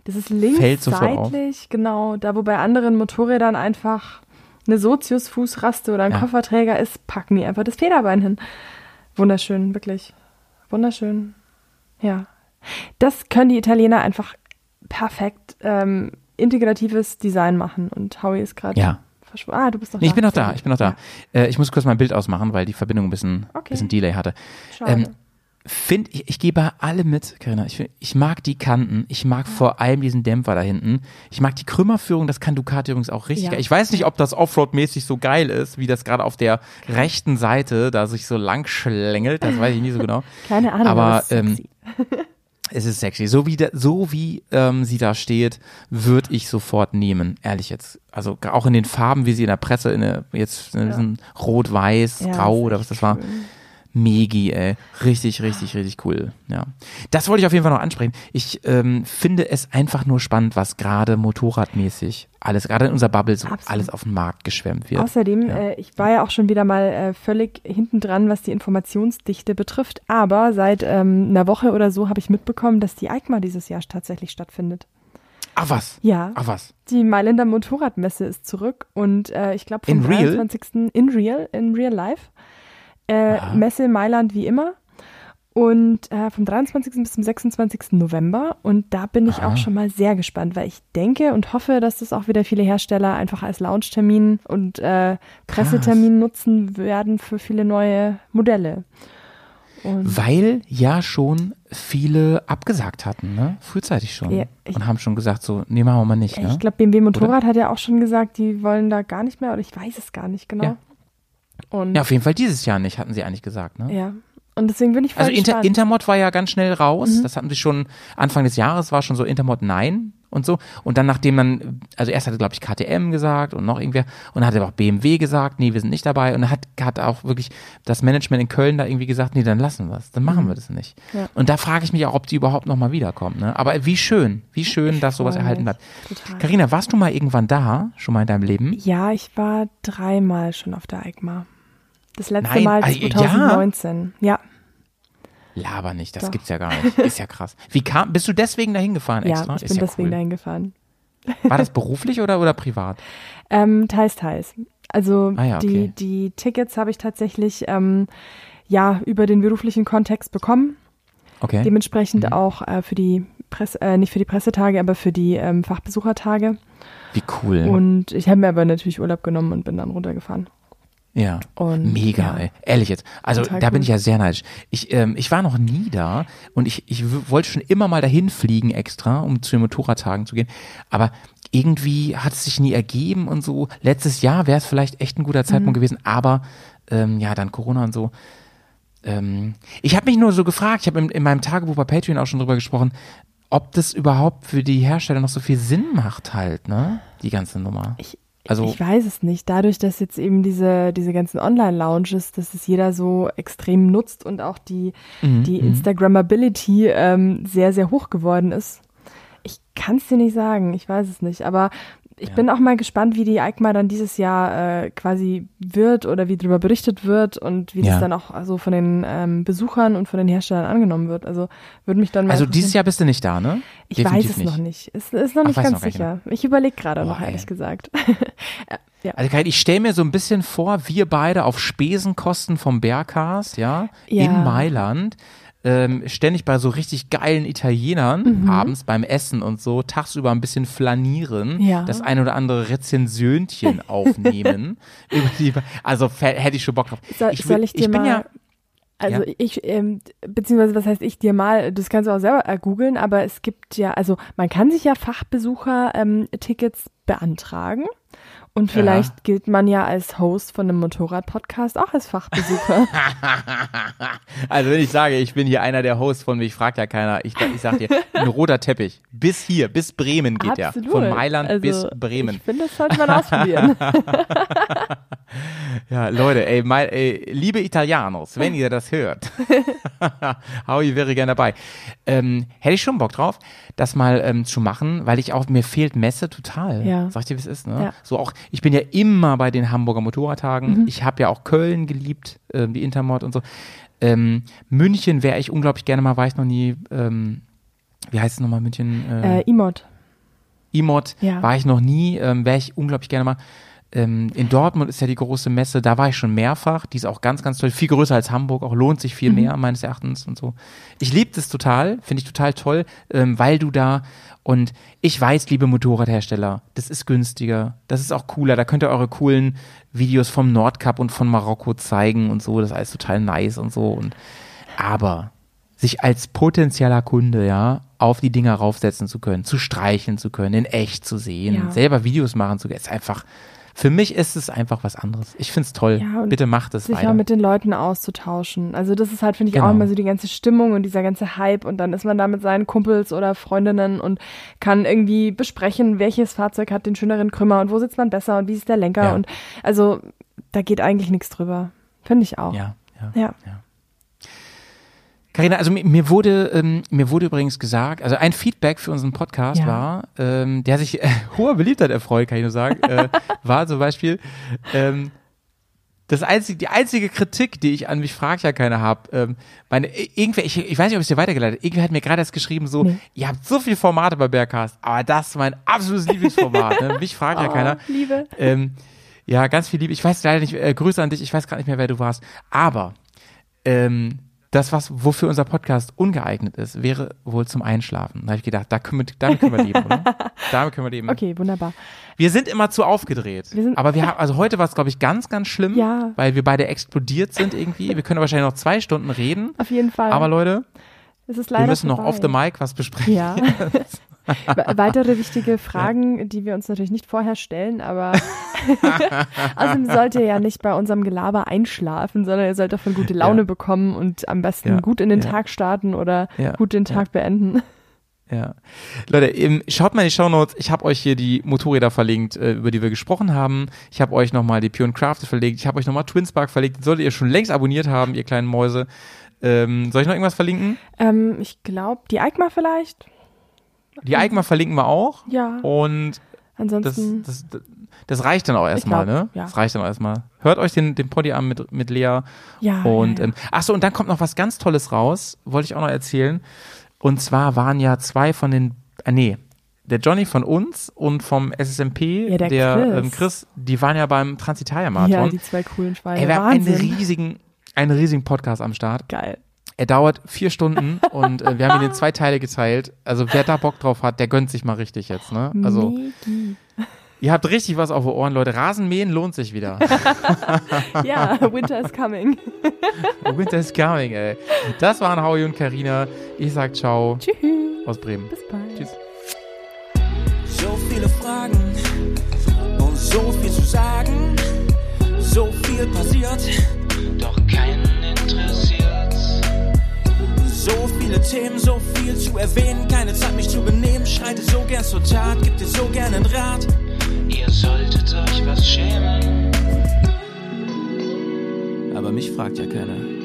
Das ist links Fällt seitlich, genau. Da, wo bei anderen Motorrädern einfach eine Sozius-Fußraste oder ein Ja. Kofferträger ist, packen die einfach das Federbein hin. Wunderschön, wirklich. Wunderschön. Ja. Das können die Italiener einfach perfekt ähm, integratives Design machen. Und Howie ist gerade Ja. verschwunden. Ah, du bist noch Nee, da. ich bin noch da, ich bin noch da. Äh, ich muss kurz mein Bild ausmachen, weil die Verbindung ein bisschen, Okay. bisschen Delay hatte. Ja, schade. Ähm, Find, ich, ich gebe alle mit, Carina. Ich, ich mag die Kanten. Ich mag vor allem diesen Dämpfer da hinten. Ich mag die Krümmerführung. Das kann Ducati übrigens auch richtig Ja. geil. Ich weiß nicht, ob das Offroad-mäßig so geil ist, wie das gerade auf der rechten Seite da sich so lang schlängelt. Das weiß ich nicht so genau. Keine Ahnung, aber, es ist ähm, sexy. Es ist sexy. So wie, da, so wie ähm, sie da steht, würde ich sofort nehmen. Ehrlich jetzt. Also auch in den Farben, wie sie in der Presse, in der, jetzt in diesem Rot-Weiß, Ja, Grau oder was das war. schön. Megi, ey. Richtig, richtig, richtig cool. Ja. Das wollte ich auf jeden Fall noch ansprechen. Ich ähm, finde es einfach nur spannend, was gerade motorradmäßig alles, gerade in unserer Bubble so Absolut. alles auf den Markt geschwemmt wird. Außerdem, Ja. äh, ich war ja auch schon wieder mal äh, völlig hinten dran, was die Informationsdichte betrifft. Aber seit ähm, einer Woche oder so habe ich mitbekommen, dass die EICMA dieses Jahr tatsächlich stattfindet. Ach was. Ja, Ach was. die Mailänder Motorradmesse ist zurück und äh, ich glaube vom In real? 23. in real, in real life. Äh. Messe Mailand wie immer. Und äh, vom 23. bis zum 26. November. Und da bin ich Aha. auch schon mal sehr gespannt, weil ich denke und hoffe, dass das auch wieder viele Hersteller einfach als Launchtermin und äh, Pressetermin nutzen werden für viele neue Modelle. Und Weil ja schon viele abgesagt hatten, ne? Frühzeitig schon. Ja, und haben schon gesagt, so, nee, machen wir mal nicht, ne? ich glaube, BMW Motorrad hat ja auch schon gesagt, die wollen da gar nicht mehr, oder ich weiß es gar nicht genau. Ja. Und ja, auf jeden Fall dieses Jahr nicht, hatten sie eigentlich gesagt, ne? Ja. Und deswegen bin ich voll Also Inter, gespannt. Intermod war ja ganz schnell raus. Mhm. Das hatten sie schon Anfang des Jahres war schon so Intermod nein und so. Und dann nachdem man, also erst hatte glaube ich KTM gesagt und noch irgendwer und dann hat aber auch BMW gesagt, nee, wir sind nicht dabei. Und dann hat, hat auch wirklich das Management in Köln da irgendwie gesagt, nee, dann lassen wir es, dann machen wir das nicht. Mhm. Ja. Und da frage ich mich auch, ob die überhaupt noch mal wiederkommen. Ne? Aber wie schön, wie schön, dass sowas erhalten bleibt. Carina, warst du mal irgendwann da, schon mal in deinem Leben? Ja, ich war dreimal schon auf der EICMA. Das letzte Nein, Mal ah, ja? 2019. Ja, Laber nicht, das Doch. gibt's ja gar nicht. Ist ja krass. Wie kam, bist du deswegen dahin gefahren ja, extra? ich Ist bin ja deswegen cool. dahin gefahren. War das beruflich oder, oder privat? Ähm, teils, teils. Also Ah ja, die, okay. die Tickets habe ich tatsächlich ähm, ja über den beruflichen Kontext bekommen. Okay. Dementsprechend Mhm. auch äh, für die Presse, äh, nicht für die Pressetage, aber für die ähm, Fachbesuchertage. Wie cool. Und ich habe mir aber natürlich Urlaub genommen und bin dann runtergefahren. Ja. Und, Mega, ja. ey. Ehrlich jetzt. Also da bin ich ja sehr neidisch. Ich, ähm, ich war noch nie da und ich, ich wollte schon immer mal dahin fliegen extra, um zu den Motorradtagen zu gehen. Aber irgendwie hat es sich nie ergeben und so. Letztes Jahr wäre es vielleicht echt ein guter Zeitpunkt Mhm. gewesen, aber ähm, ja, dann Corona und so. Ähm, ich habe mich nur so gefragt, ich habe in, in meinem Tagebuch bei Patreon auch schon drüber gesprochen, ob das überhaupt für die Hersteller noch so viel Sinn macht halt, ne? Die ganze Nummer. Ich, Also- ich weiß es nicht. Dadurch, dass jetzt eben diese, diese ganzen Online-Lounges, dass es jeder so extrem nutzt und auch die, Mhm, die mhm. Instagrammability ähm, sehr, sehr hoch geworden ist. Ich kann es dir nicht sagen, ich weiß es nicht. Aber ich Ja. bin auch mal gespannt, wie die EICMA dann dieses Jahr äh, quasi wird oder wie darüber berichtet wird und wie Ja. das dann auch so von den ähm, Besuchern und von den Herstellern angenommen wird. Also würde mich dann mal Also dieses Jahr bist du nicht da, ne? Ich Definitiv weiß es noch nicht. Es ist noch Ach, nicht weißt ganz noch nicht sicher. Ich überlege gerade noch, ey. ehrlich gesagt. ja. Also ich stelle mir so ein bisschen vor, wir beide auf Spesenkosten vom Bergcast, ja, Ja. in Mailand, ähm, ständig bei so richtig geilen Italienern Mhm. abends beim Essen und so, tagsüber ein bisschen flanieren, Ja. das ein oder andere Rezensionchen aufnehmen. über die, also hätte ich schon Bock drauf. Soll, ich, soll ich dir bin mal, ja, also Ja. ich, ähm, beziehungsweise was heißt ich dir mal, das kannst du auch selber äh, googeln, aber es gibt ja, also man kann sich ja Fachbesucher-Tickets beantragen Und vielleicht gilt man ja als Host von einem Motorrad-Podcast auch als Fachbesucher. Also wenn ich sage, ich bin hier einer der Hosts von mich, fragt ja keiner. Ich, ich sag dir, ein roter Teppich. Bis hier, bis Bremen geht Absolut. der. Von Mailand Also, bis Bremen. Ich finde, das sollte man ausprobieren. Ja, Leute, ey, mein, ey, liebe Italianos, wenn ihr das hört, Howie wäre gerne dabei. Ähm, hätte ich schon Bock drauf, das mal ähm, zu machen, weil ich auch, mir fehlt Messe total. Ja. Sag ich dir, wie es ist, ne? Ja. Mhm. So auch, ich bin ja immer bei den Hamburger Motorradtagen. Ich habe ja auch Köln geliebt, ähm, die Intermod und so. Ähm, München wäre ich unglaublich gerne mal, war ich noch nie, ähm, wie heißt es nochmal, München? äh, Imod. Imod Ja. war ich noch nie, ähm, wäre ich unglaublich gerne mal. Ähm, in Dortmund ist ja die große Messe, da war ich schon mehrfach, die ist auch ganz, ganz toll, viel größer als Hamburg, auch lohnt sich viel Mhm. mehr meines Erachtens und so. Ich liebe das total, finde ich total toll, ähm, weil du da und ich weiß, liebe Motorradhersteller, das ist günstiger, das ist auch cooler, da könnt ihr eure coolen Videos vom Nordcup und von Marokko zeigen und so, das ist alles total nice und so und aber sich als potenzieller Kunde, ja, auf die Dinger raufsetzen zu können, zu streicheln zu können, in echt zu sehen, Ja. selber Videos machen zu können, ist einfach, für mich ist es einfach was anderes. Ich find's toll. Ja, Bitte macht es sich weiter. auch mit den Leuten auszutauschen. Also das ist halt, finde ich, auch Genau. immer so die ganze Stimmung und dieser ganze Hype und dann ist man da mit seinen Kumpels oder Freundinnen und kann irgendwie besprechen, welches Fahrzeug hat den schöneren Krümmer und wo sitzt man besser und wie ist der Lenker Ja. und also da geht eigentlich nichts drüber. Finde ich auch. ja, ja. Ja. Carina, also mir, mir wurde ähm, mir wurde übrigens gesagt, also ein Feedback für unseren Podcast Ja. war, ähm, der sich äh, hoher Beliebtheit erfreut, kann ich nur sagen, äh, war zum Beispiel ähm, das einzige, die einzige Kritik, die ich an mich fragt ja keiner habe, ähm, meine, irgendwer, ich, ich weiß nicht, ob ich es dir weitergeleitet, irgendwer hat mir gerade erst geschrieben, so, Nee. ihr habt so viele Formate bei Bergcast, aber das ist mein absolutes Lieblingsformat. ne? Mich fragt ja Oh, keiner. Liebe. Ähm, ja, ganz viel Liebe. Ich weiß leider nicht, äh, Grüße an dich, ich weiß gerade nicht mehr, wer du warst. Aber ähm, das, was wofür unser Podcast ungeeignet ist, wäre wohl zum Einschlafen. Da habe ich gedacht, da können wir, damit können wir leben, oder? Damit können wir leben. Okay, wunderbar. Wir sind immer zu aufgedreht. Wir sind- aber wir haben, also heute war es, glaube ich, ganz, ganz schlimm, Ja. weil wir beide explodiert sind irgendwie. Wir können wahrscheinlich noch zwei Stunden reden. Auf jeden Fall. Aber Leute, es ist leider wir müssen noch vorbei. off the mic was besprechen. Ja. We- Weitere wichtige Fragen, die wir uns natürlich nicht vorher stellen, aber außerdem sollt ihr ja nicht bei unserem Gelaber einschlafen, sondern ihr sollt davon gute Laune Ja. bekommen und am besten Ja. gut in den Ja. Tag starten oder gut den Tag beenden. Ja. Leute, schaut mal in die Shownotes. Ich habe euch hier die Motorräder verlinkt, äh, über die wir gesprochen haben. Ich habe euch nochmal die Pure and Crafted verlinkt. Ich habe euch nochmal Twinspark verlinkt. Die solltet ihr schon längst abonniert haben, ihr kleinen Mäuse. Ähm, soll ich noch irgendwas verlinken? Ähm, ich glaube, die EICMA vielleicht. Die Eigma verlinken wir auch. Ja. Und das, Ansonsten. das, das reicht dann auch erstmal, ne? ja. Das reicht dann auch erstmal. Hört euch den, den Poddy an mit, mit Lea. ja. Und ja, ja. ähm, ach so, und dann kommt noch was ganz Tolles raus, wollte ich auch noch erzählen. Und zwar waren ja zwei von den, äh, nee, der Johnny von uns und vom SSMP, Ja, der Chris. Ähm, Chris, die waren ja beim ja, Transitalia-Marathon. die zwei coolen Schweine. Ey, wir haben einen riesigen, einen riesigen Podcast am Start. Geil. Er dauert vier Stunden und äh, wir haben ihn in zwei Teile geteilt. Also wer da Bock drauf hat, der gönnt sich mal richtig jetzt, ne? Also Megi. ihr habt richtig was auf den Ohren, Leute. Rasenmähen lohnt sich wieder. Ja, Winter is coming. Winter is coming, ey. Das waren Howie und Karina. Ich sag ciao Tschüss. aus Bremen. Bis bald. Tschüss. So viele Fragen und so viel zu sagen. So viel passiert, doch keinen interessiert. So viele Themen, so viel zu erwähnen. Keine Zeit, mich zu benehmen. Schreite so gern zur Tat, gibt dir so gern einen Rat. Ihr solltet euch was schämen. Aber mich fragt ja keiner.